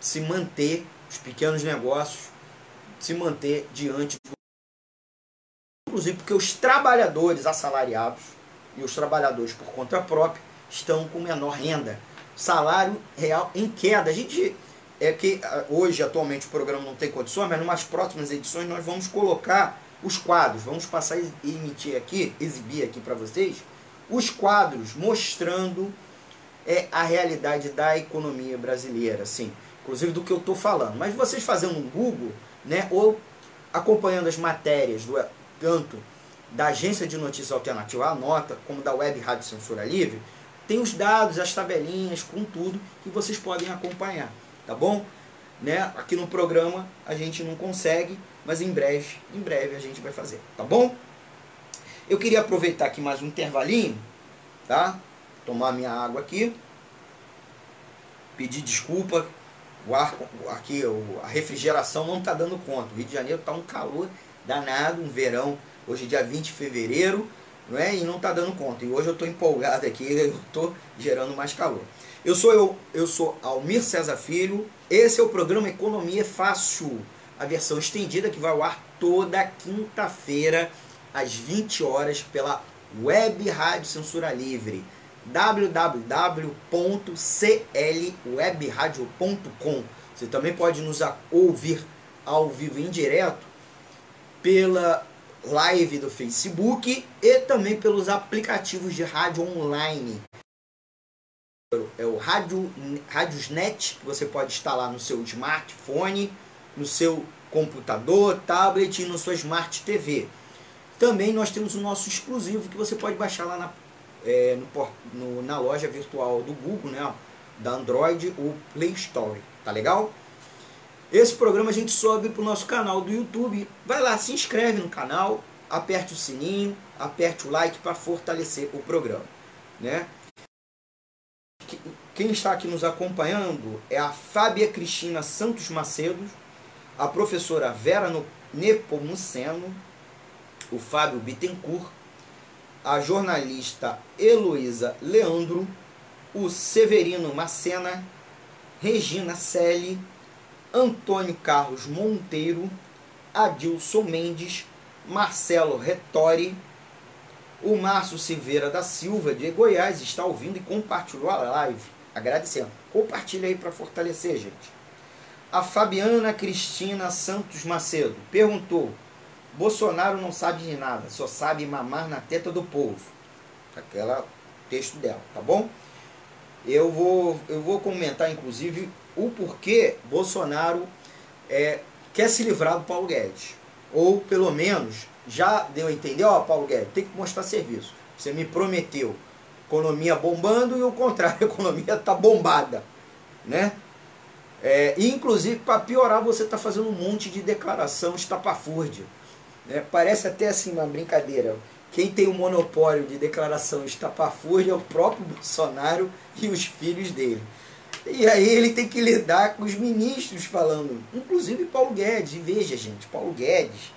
se manter, os pequenos negócios, se manter diante do. Inclusive porque os trabalhadores assalariados e os trabalhadores por conta própria estão com menor renda. Salário real em queda. A gente é que ah, hoje, atualmente, o programa não tem condições, mas umas próximas edições nós vamos colocar os quadros. Vamos passar e emitir aqui, exibir aqui para vocês, os quadros mostrando é, a realidade da economia brasileira, assim, inclusive do que eu estou falando. Mas vocês fazendo um Google, né, ou acompanhando as matérias do tanto da agência de notícias alternativa, a nota, como da Web Rádio Censura Livre, tem os dados, as tabelinhas, com tudo que vocês podem acompanhar tá bom? Né? Aqui no programa a gente não consegue, mas em breve, em breve a gente vai fazer, tá bom? Eu queria aproveitar aqui mais um intervalinho, tá? Tomar minha água aqui. Pedir desculpa, o ar aqui, a refrigeração não tá dando conta. O Rio de Janeiro tá um calor danado, um verão, hoje é dia 20 de fevereiro, não é? E não tá dando conta. E hoje eu tô empolgado aqui, eu tô gerando mais calor. Eu sou eu, eu sou Almir César Filho. Esse é o programa Economia Fácil, a versão estendida que vai ao ar toda quinta-feira às 20 horas pela Web Rádio Censura Livre www.clwebradio.com Você também pode nos ouvir ao vivo em direto pela live do Facebook e também pelos aplicativos de rádio online. É o Rádio, Radiosnet, que você pode instalar no seu smartphone, no seu computador, tablet e no sua Smart TV. Também nós temos o nosso exclusivo que você pode baixar lá na, é, no, no, na loja virtual do Google, né, da Android, o Play Store. Tá legal? Esse programa a gente sobe para o nosso canal do YouTube. Vai lá, se inscreve no canal, aperte o sininho, aperte o like para fortalecer o programa. Né? Quem está aqui nos acompanhando é a Fábia Cristina Santos Macedo, a professora Vera Nepomuceno, o Fábio Bittencourt, a jornalista Heloísa Leandro, o Severino Macena, Regina Selle, Antônio Carlos Monteiro, Adilson Mendes, Marcelo Retori, o Márcio Silveira da Silva de Goiás está ouvindo e compartilhou a live. Agradecendo. Compartilha aí para fortalecer, gente. A Fabiana Cristina Santos Macedo perguntou: Bolsonaro não sabe de nada, só sabe mamar na teta do povo. Aquela texto dela, tá bom? Eu vou, eu vou comentar, inclusive, o porquê Bolsonaro é, quer se livrar do Paulo Guedes. Ou, pelo menos, já deu a entender, ó, Paulo Guedes, tem que mostrar serviço. Você me prometeu economia bombando e o contrário, a economia está bombada. Né? É, inclusive, para piorar, você está fazendo um monte de declaração estapafúrdia. Né? Parece até assim uma brincadeira. Quem tem o monopólio de declaração estapafúrdia é o próprio Bolsonaro e os filhos dele. E aí ele tem que lidar com os ministros falando, inclusive Paulo Guedes. E veja, gente, Paulo Guedes,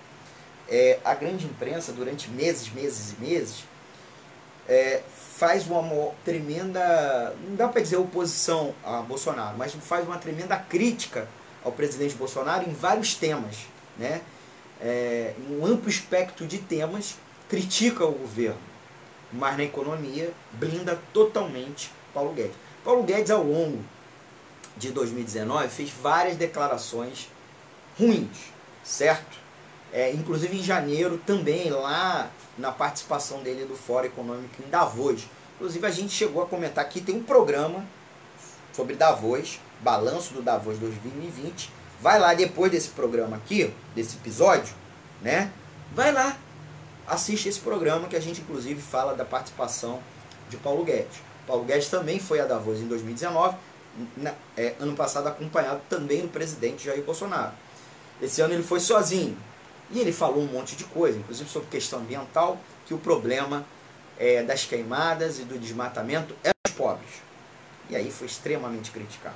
é, a grande imprensa, durante meses, meses e meses, é, faz uma tremenda, não dá para dizer oposição a Bolsonaro, mas faz uma tremenda crítica ao presidente Bolsonaro em vários temas. Né? É, um amplo espectro de temas, critica o governo, mas na economia blinda totalmente Paulo Guedes. Paulo Guedes, ao longo de 2019, fez várias declarações ruins, certo? É, inclusive em janeiro também, lá na participação dele do Fórum Econômico em Davos. Inclusive a gente chegou a comentar aqui, tem um programa sobre Davos, balanço do Davos 2020. Vai lá depois desse programa aqui, desse episódio, né? Vai lá, assiste esse programa que a gente inclusive fala da participação de Paulo Guedes. Paulo Guedes também foi a Davos em 2019 na, é, ano passado acompanhado também do presidente Jair Bolsonaro. Esse ano ele foi sozinho. E ele falou um monte de coisa, inclusive sobre questão ambiental, que o problema é, das queimadas e do desmatamento é os pobres. E aí foi extremamente criticado.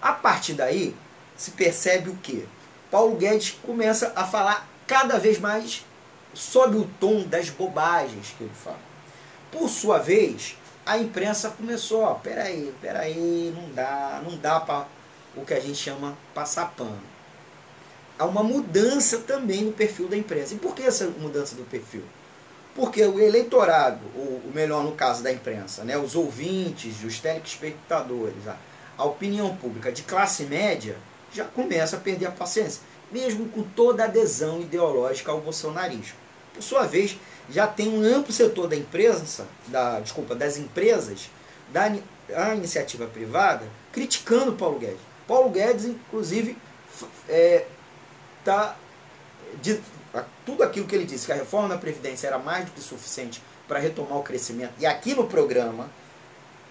A partir daí, se percebe o que? Paulo Guedes começa a falar cada vez mais sob o tom das bobagens que ele fala. Por sua vez, a imprensa começou, ó, peraí, peraí, não dá, não dá para o que a gente chama passar pano. Há uma mudança também no perfil da imprensa. E por que essa mudança do perfil? Porque o eleitorado, ou melhor no caso da imprensa, né, os ouvintes, os telespectadores, a, a opinião pública de classe média já começa a perder a paciência, mesmo com toda a adesão ideológica ao bolsonarismo. Por sua vez, já tem um amplo setor da empresa, da, desculpa, das empresas, da iniciativa privada, criticando Paulo Guedes. Paulo Guedes, inclusive, é, tá de, tudo aquilo que ele disse, que a reforma da Previdência era mais do que suficiente para retomar o crescimento. E aqui no programa,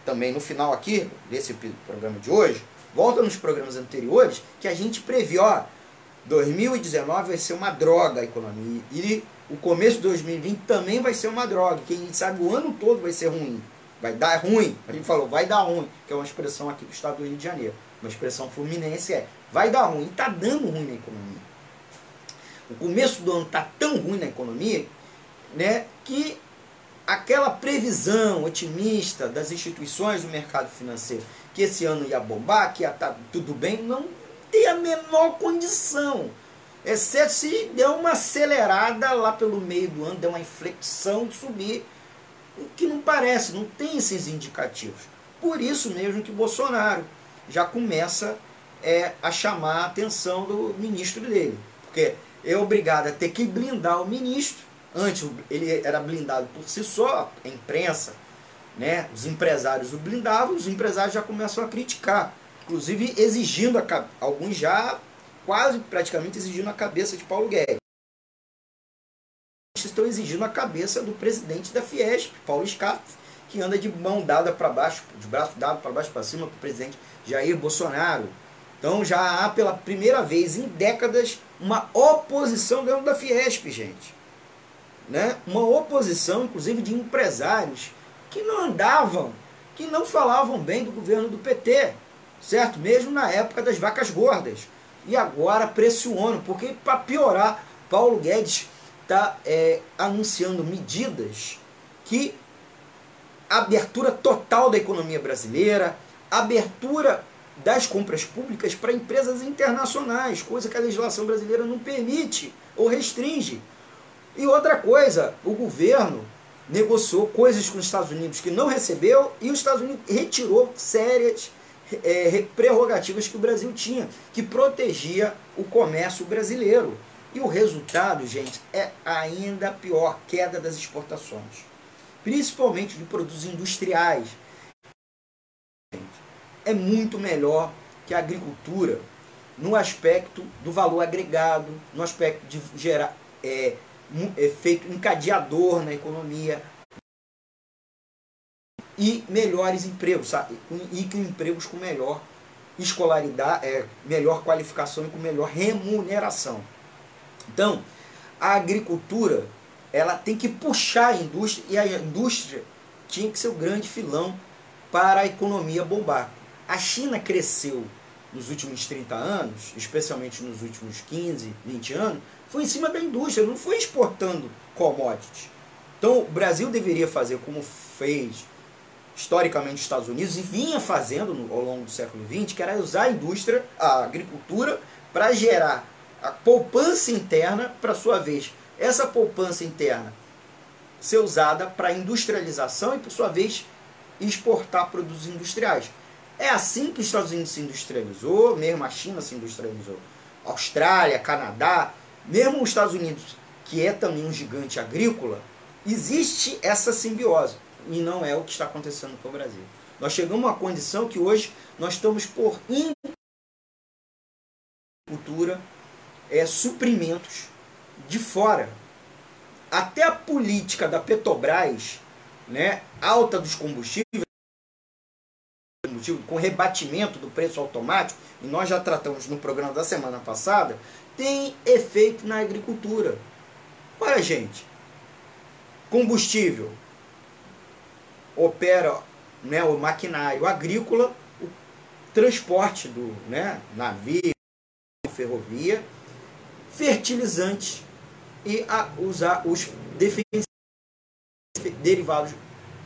também no final aqui, desse programa de hoje, volta nos programas anteriores, que a gente previu, ó, 2019 vai ser uma droga a economia. E o começo de 2020 também vai ser uma droga, que a gente sabe o ano todo vai ser ruim. Vai dar ruim. A gente falou, vai dar ruim, que é uma expressão aqui do estado do Rio de Janeiro. Uma expressão fluminense é, vai dar ruim. Está dando ruim na economia. O começo do ano está tão ruim na economia, né, que aquela previsão otimista das instituições do mercado financeiro que esse ano ia bombar, que ia estar tá tudo bem, não tem a menor condição exceto se deu uma acelerada lá pelo meio do ano, deu uma inflexão de subir, o que não parece, não tem esses indicativos. Por isso mesmo que Bolsonaro já começa é, a chamar a atenção do ministro dele. Porque é obrigado a ter que blindar o ministro. Antes ele era blindado por si só, a imprensa, né? os empresários o blindavam, os empresários já começam a criticar. Inclusive exigindo, a, alguns já quase praticamente exigindo a cabeça de Paulo Guedes. Estão exigindo a cabeça do presidente da Fiesp, Paulo Scarpa, que anda de mão dada para baixo, de braço dado para baixo para cima para o presidente Jair Bolsonaro. Então já há pela primeira vez em décadas uma oposição dentro da Fiesp, gente. Né? Uma oposição, inclusive, de empresários que não andavam, que não falavam bem do governo do PT, certo? Mesmo na época das vacas gordas. E agora pressionam, porque para piorar, Paulo Guedes está é, anunciando medidas que abertura total da economia brasileira, abertura das compras públicas para empresas internacionais, coisa que a legislação brasileira não permite ou restringe. E outra coisa, o governo negociou coisas com os Estados Unidos que não recebeu e os Estados Unidos retirou sérias é, prerrogativas que o Brasil tinha, que protegia o comércio brasileiro. E o resultado, gente, é ainda pior, queda das exportações. Principalmente de produtos industriais, é muito melhor que a agricultura no aspecto do valor agregado, no aspecto de gerar é, efeito encadeador na economia e melhores empregos, sabe? e com empregos com melhor escolaridade, é, melhor qualificação e com melhor remuneração. Então, a agricultura ela tem que puxar a indústria e a indústria tinha que ser o grande filão para a economia bombar. A China cresceu nos últimos 30 anos, especialmente nos últimos 15, 20 anos, foi em cima da indústria, não foi exportando commodities. Então o Brasil deveria fazer como fez historicamente os Estados Unidos e vinha fazendo ao longo do século XX, que era usar a indústria, a agricultura, para gerar a poupança interna, para sua vez, essa poupança interna ser usada para industrialização e, por sua vez, exportar produtos industriais. É assim que os Estados Unidos se industrializou, mesmo a China se industrializou. Austrália, Canadá, mesmo os Estados Unidos, que é também um gigante agrícola, existe essa simbiose. E não é o que está acontecendo com o Brasil. Nós chegamos a uma condição que hoje nós estamos por cultura é, suprimentos de fora. Até a política da Petrobras, né, alta dos combustíveis, com rebatimento do preço automático, e nós já tratamos no programa da semana passada, tem efeito na agricultura. Olha, gente, combustível opera né, o maquinário agrícola, o transporte do né, navio, ferrovia, fertilizantes e a usar os derivados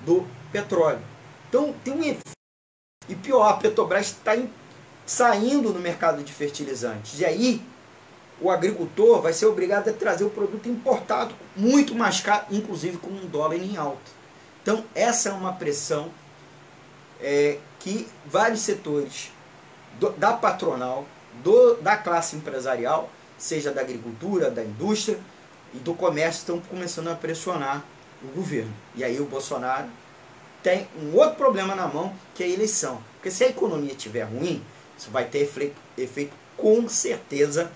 do petróleo. Então tem um efeito e pior, a Petrobras está saindo no mercado de fertilizantes. E aí, o agricultor vai ser obrigado a trazer o produto importado, muito mais caro, inclusive com um dólar em alta. Então, essa é uma pressão é, que vários setores do, da patronal, do, da classe empresarial, seja da agricultura, da indústria e do comércio, estão começando a pressionar o governo. E aí o Bolsonaro tem um outro problema na mão, que é a eleição. Porque se a economia estiver ruim, isso vai ter efeito, efeito com certeza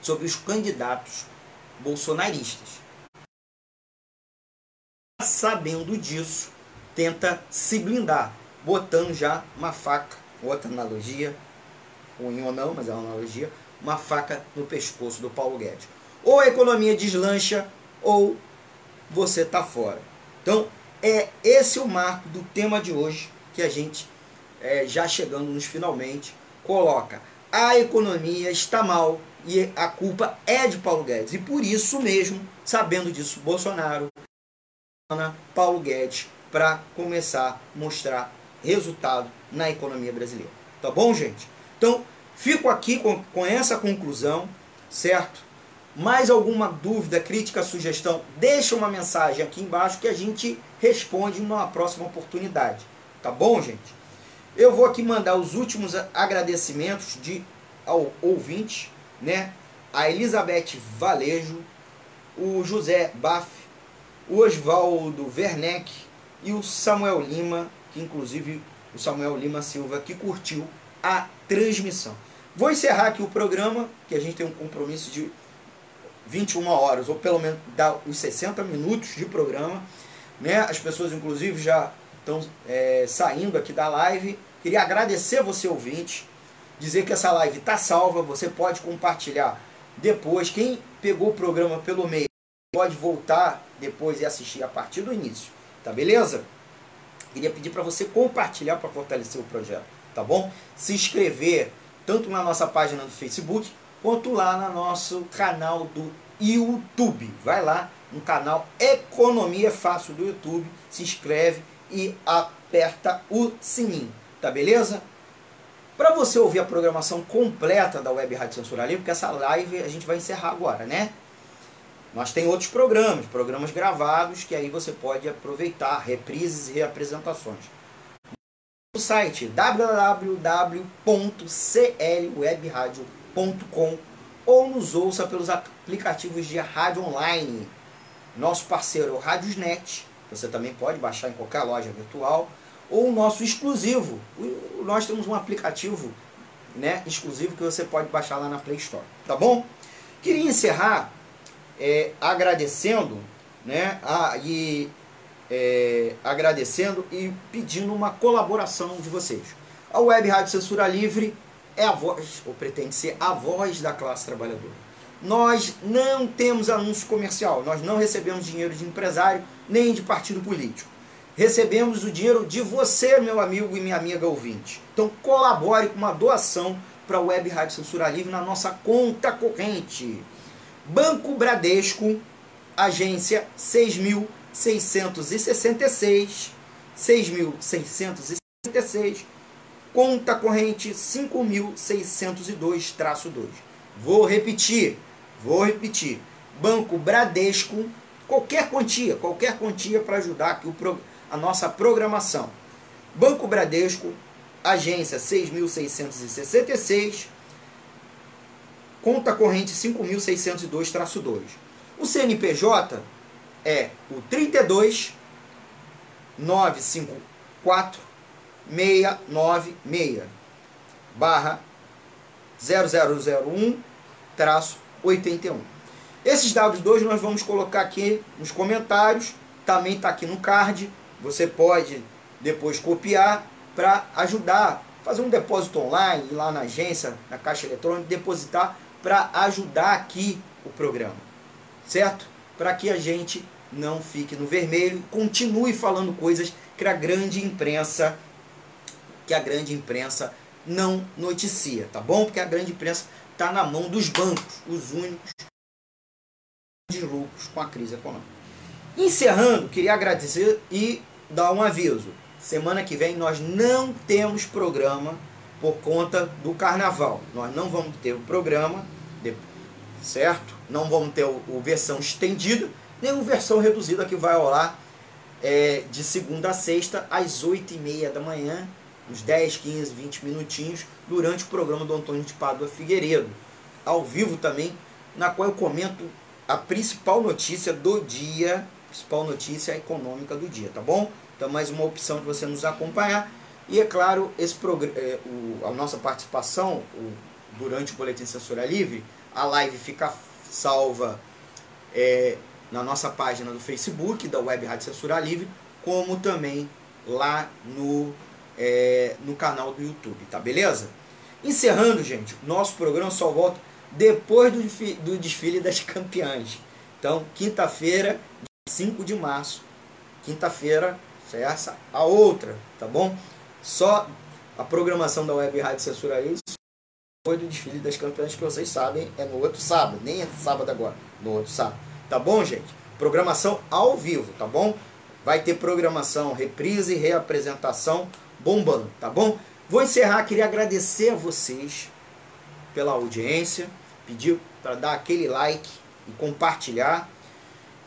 sobre os candidatos bolsonaristas. Sabendo disso, tenta se blindar, botando já uma faca, outra analogia, ruim ou não, mas é uma analogia, uma faca no pescoço do Paulo Guedes. Ou a economia deslancha, ou você está fora. Então, é esse o marco do tema de hoje que a gente, é, já chegando nos finalmente, coloca. A economia está mal e a culpa é de Paulo Guedes. E por isso mesmo, sabendo disso, Bolsonaro, Paulo Guedes, para começar a mostrar resultado na economia brasileira. Tá bom, gente? Então, fico aqui com, com essa conclusão, certo? Mais alguma dúvida, crítica, sugestão, deixa uma mensagem aqui embaixo que a gente responde numa próxima oportunidade. Tá bom, gente? Eu vou aqui mandar os últimos agradecimentos de ao ouvinte, né? A Elizabeth Valejo, o José Baff, o Oswaldo Werneck e o Samuel Lima, que inclusive o Samuel Lima Silva que curtiu a transmissão. Vou encerrar aqui o programa, que a gente tem um compromisso de 21 horas, ou pelo menos dá os 60 minutos de programa. Né? As pessoas, inclusive, já estão é, saindo aqui da live. Queria agradecer você, ouvinte, dizer que essa live está salva, você pode compartilhar depois. Quem pegou o programa pelo meio pode voltar depois e assistir a partir do início, tá beleza? Queria pedir para você compartilhar para fortalecer o projeto, tá bom? Se inscrever tanto na nossa página do Facebook quanto lá no nosso canal do YouTube. Vai lá no canal Economia Fácil do YouTube, se inscreve e aperta o sininho, tá beleza? Para você ouvir a programação completa da Web Rádio Censura Livre, porque essa live a gente vai encerrar agora, né? Nós tem outros programas, programas gravados, que aí você pode aproveitar, reprises e reapresentações. O site www.clwebradio.com ou nos ouça pelos aplicativos de rádio online. Nosso parceiro Radiosnet, você também pode baixar em qualquer loja virtual, ou o nosso exclusivo. Nós temos um aplicativo né, exclusivo que você pode baixar lá na Play Store, tá bom? Queria encerrar é, agradecendo, né, a, e é, agradecendo e pedindo uma colaboração de vocês. A Web Rádio Censura Livre é a voz, ou pretende ser a voz da classe trabalhadora. Nós não temos anúncio comercial, nós não recebemos dinheiro de empresário nem de partido político. Recebemos o dinheiro de você, meu amigo e minha amiga ouvinte. Então colabore com uma doação para a Web Rádio Censura Livre na nossa conta corrente. Banco Bradesco, agência 6.666, 6.666, conta corrente 5.602-2. Vou repetir, vou repetir. Banco Bradesco, qualquer quantia, qualquer quantia para ajudar aqui o, a nossa programação. Banco Bradesco, agência 6.666, conta corrente 5.602-2. O CNPJ é o 32 954 696 barra 0001 traço 81. Esses W2 nós vamos colocar aqui nos comentários, também está aqui no card. Você pode depois copiar para ajudar, fazer um depósito online, ir lá na agência, na caixa eletrônica, depositar para ajudar aqui o programa, certo? Para que a gente não fique no vermelho, continue falando coisas que a grande imprensa que a grande imprensa não noticia, tá bom? Porque a grande imprensa está na mão dos bancos, os únicos de lucros com a crise econômica. Encerrando, queria agradecer e dar um aviso. Semana que vem nós não temos programa por conta do carnaval. Nós não vamos ter o programa, certo? Não vamos ter o, versão estendida, nem o versão reduzida que vai rolar é, de segunda a sexta, às 8 e meia da manhã, uns 10, 15, 20 minutinhos, durante o programa do Antônio de Pádua Figueiredo. Ao vivo também, na qual eu comento a principal notícia do dia, principal notícia econômica do dia, tá bom? Então, mais uma opção de você nos acompanhar. E é claro, esse é, o, a nossa participação o, durante o Boletim Censura Livre, a live fica salva é, na nossa página do Facebook, da Web Rádio Censura Livre, como também lá no, é, no canal do YouTube, tá beleza? Encerrando, gente, nosso programa só volta depois do, do desfile das campeãs. Então, quinta-feira, 5 de março, quinta-feira, essa a outra, tá bom? Só a programação da Web Rádio Censura Livre depois do desfile das campeãs que vocês sabem é no outro sábado, nem é sábado agora, no outro sábado. Tá bom, gente? Programação ao vivo, tá bom? Vai ter programação, reprise e reapresentação bombando, tá bom? Vou encerrar, queria agradecer a vocês pela audiência, pedir para dar aquele like e compartilhar.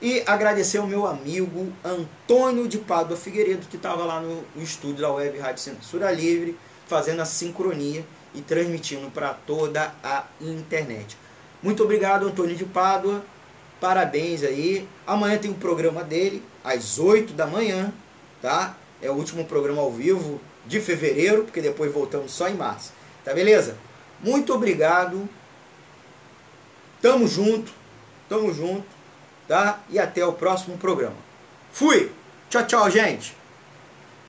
E agradecer ao meu amigo Antônio de Pádua Figueiredo, que estava lá no, estúdio da Web Rádio Censura Livre, fazendo a sincronia e transmitindo para toda a internet. Muito obrigado, Antônio de Pádua. Parabéns aí. Amanhã tem o programa dele, às 8 da manhã, tá? É o último programa ao vivo de fevereiro, porque depois voltamos só em março. Tá beleza? Muito obrigado. Tamo junto. Tamo junto, tá? E até o próximo programa. Fui. Tchau, tchau, gente.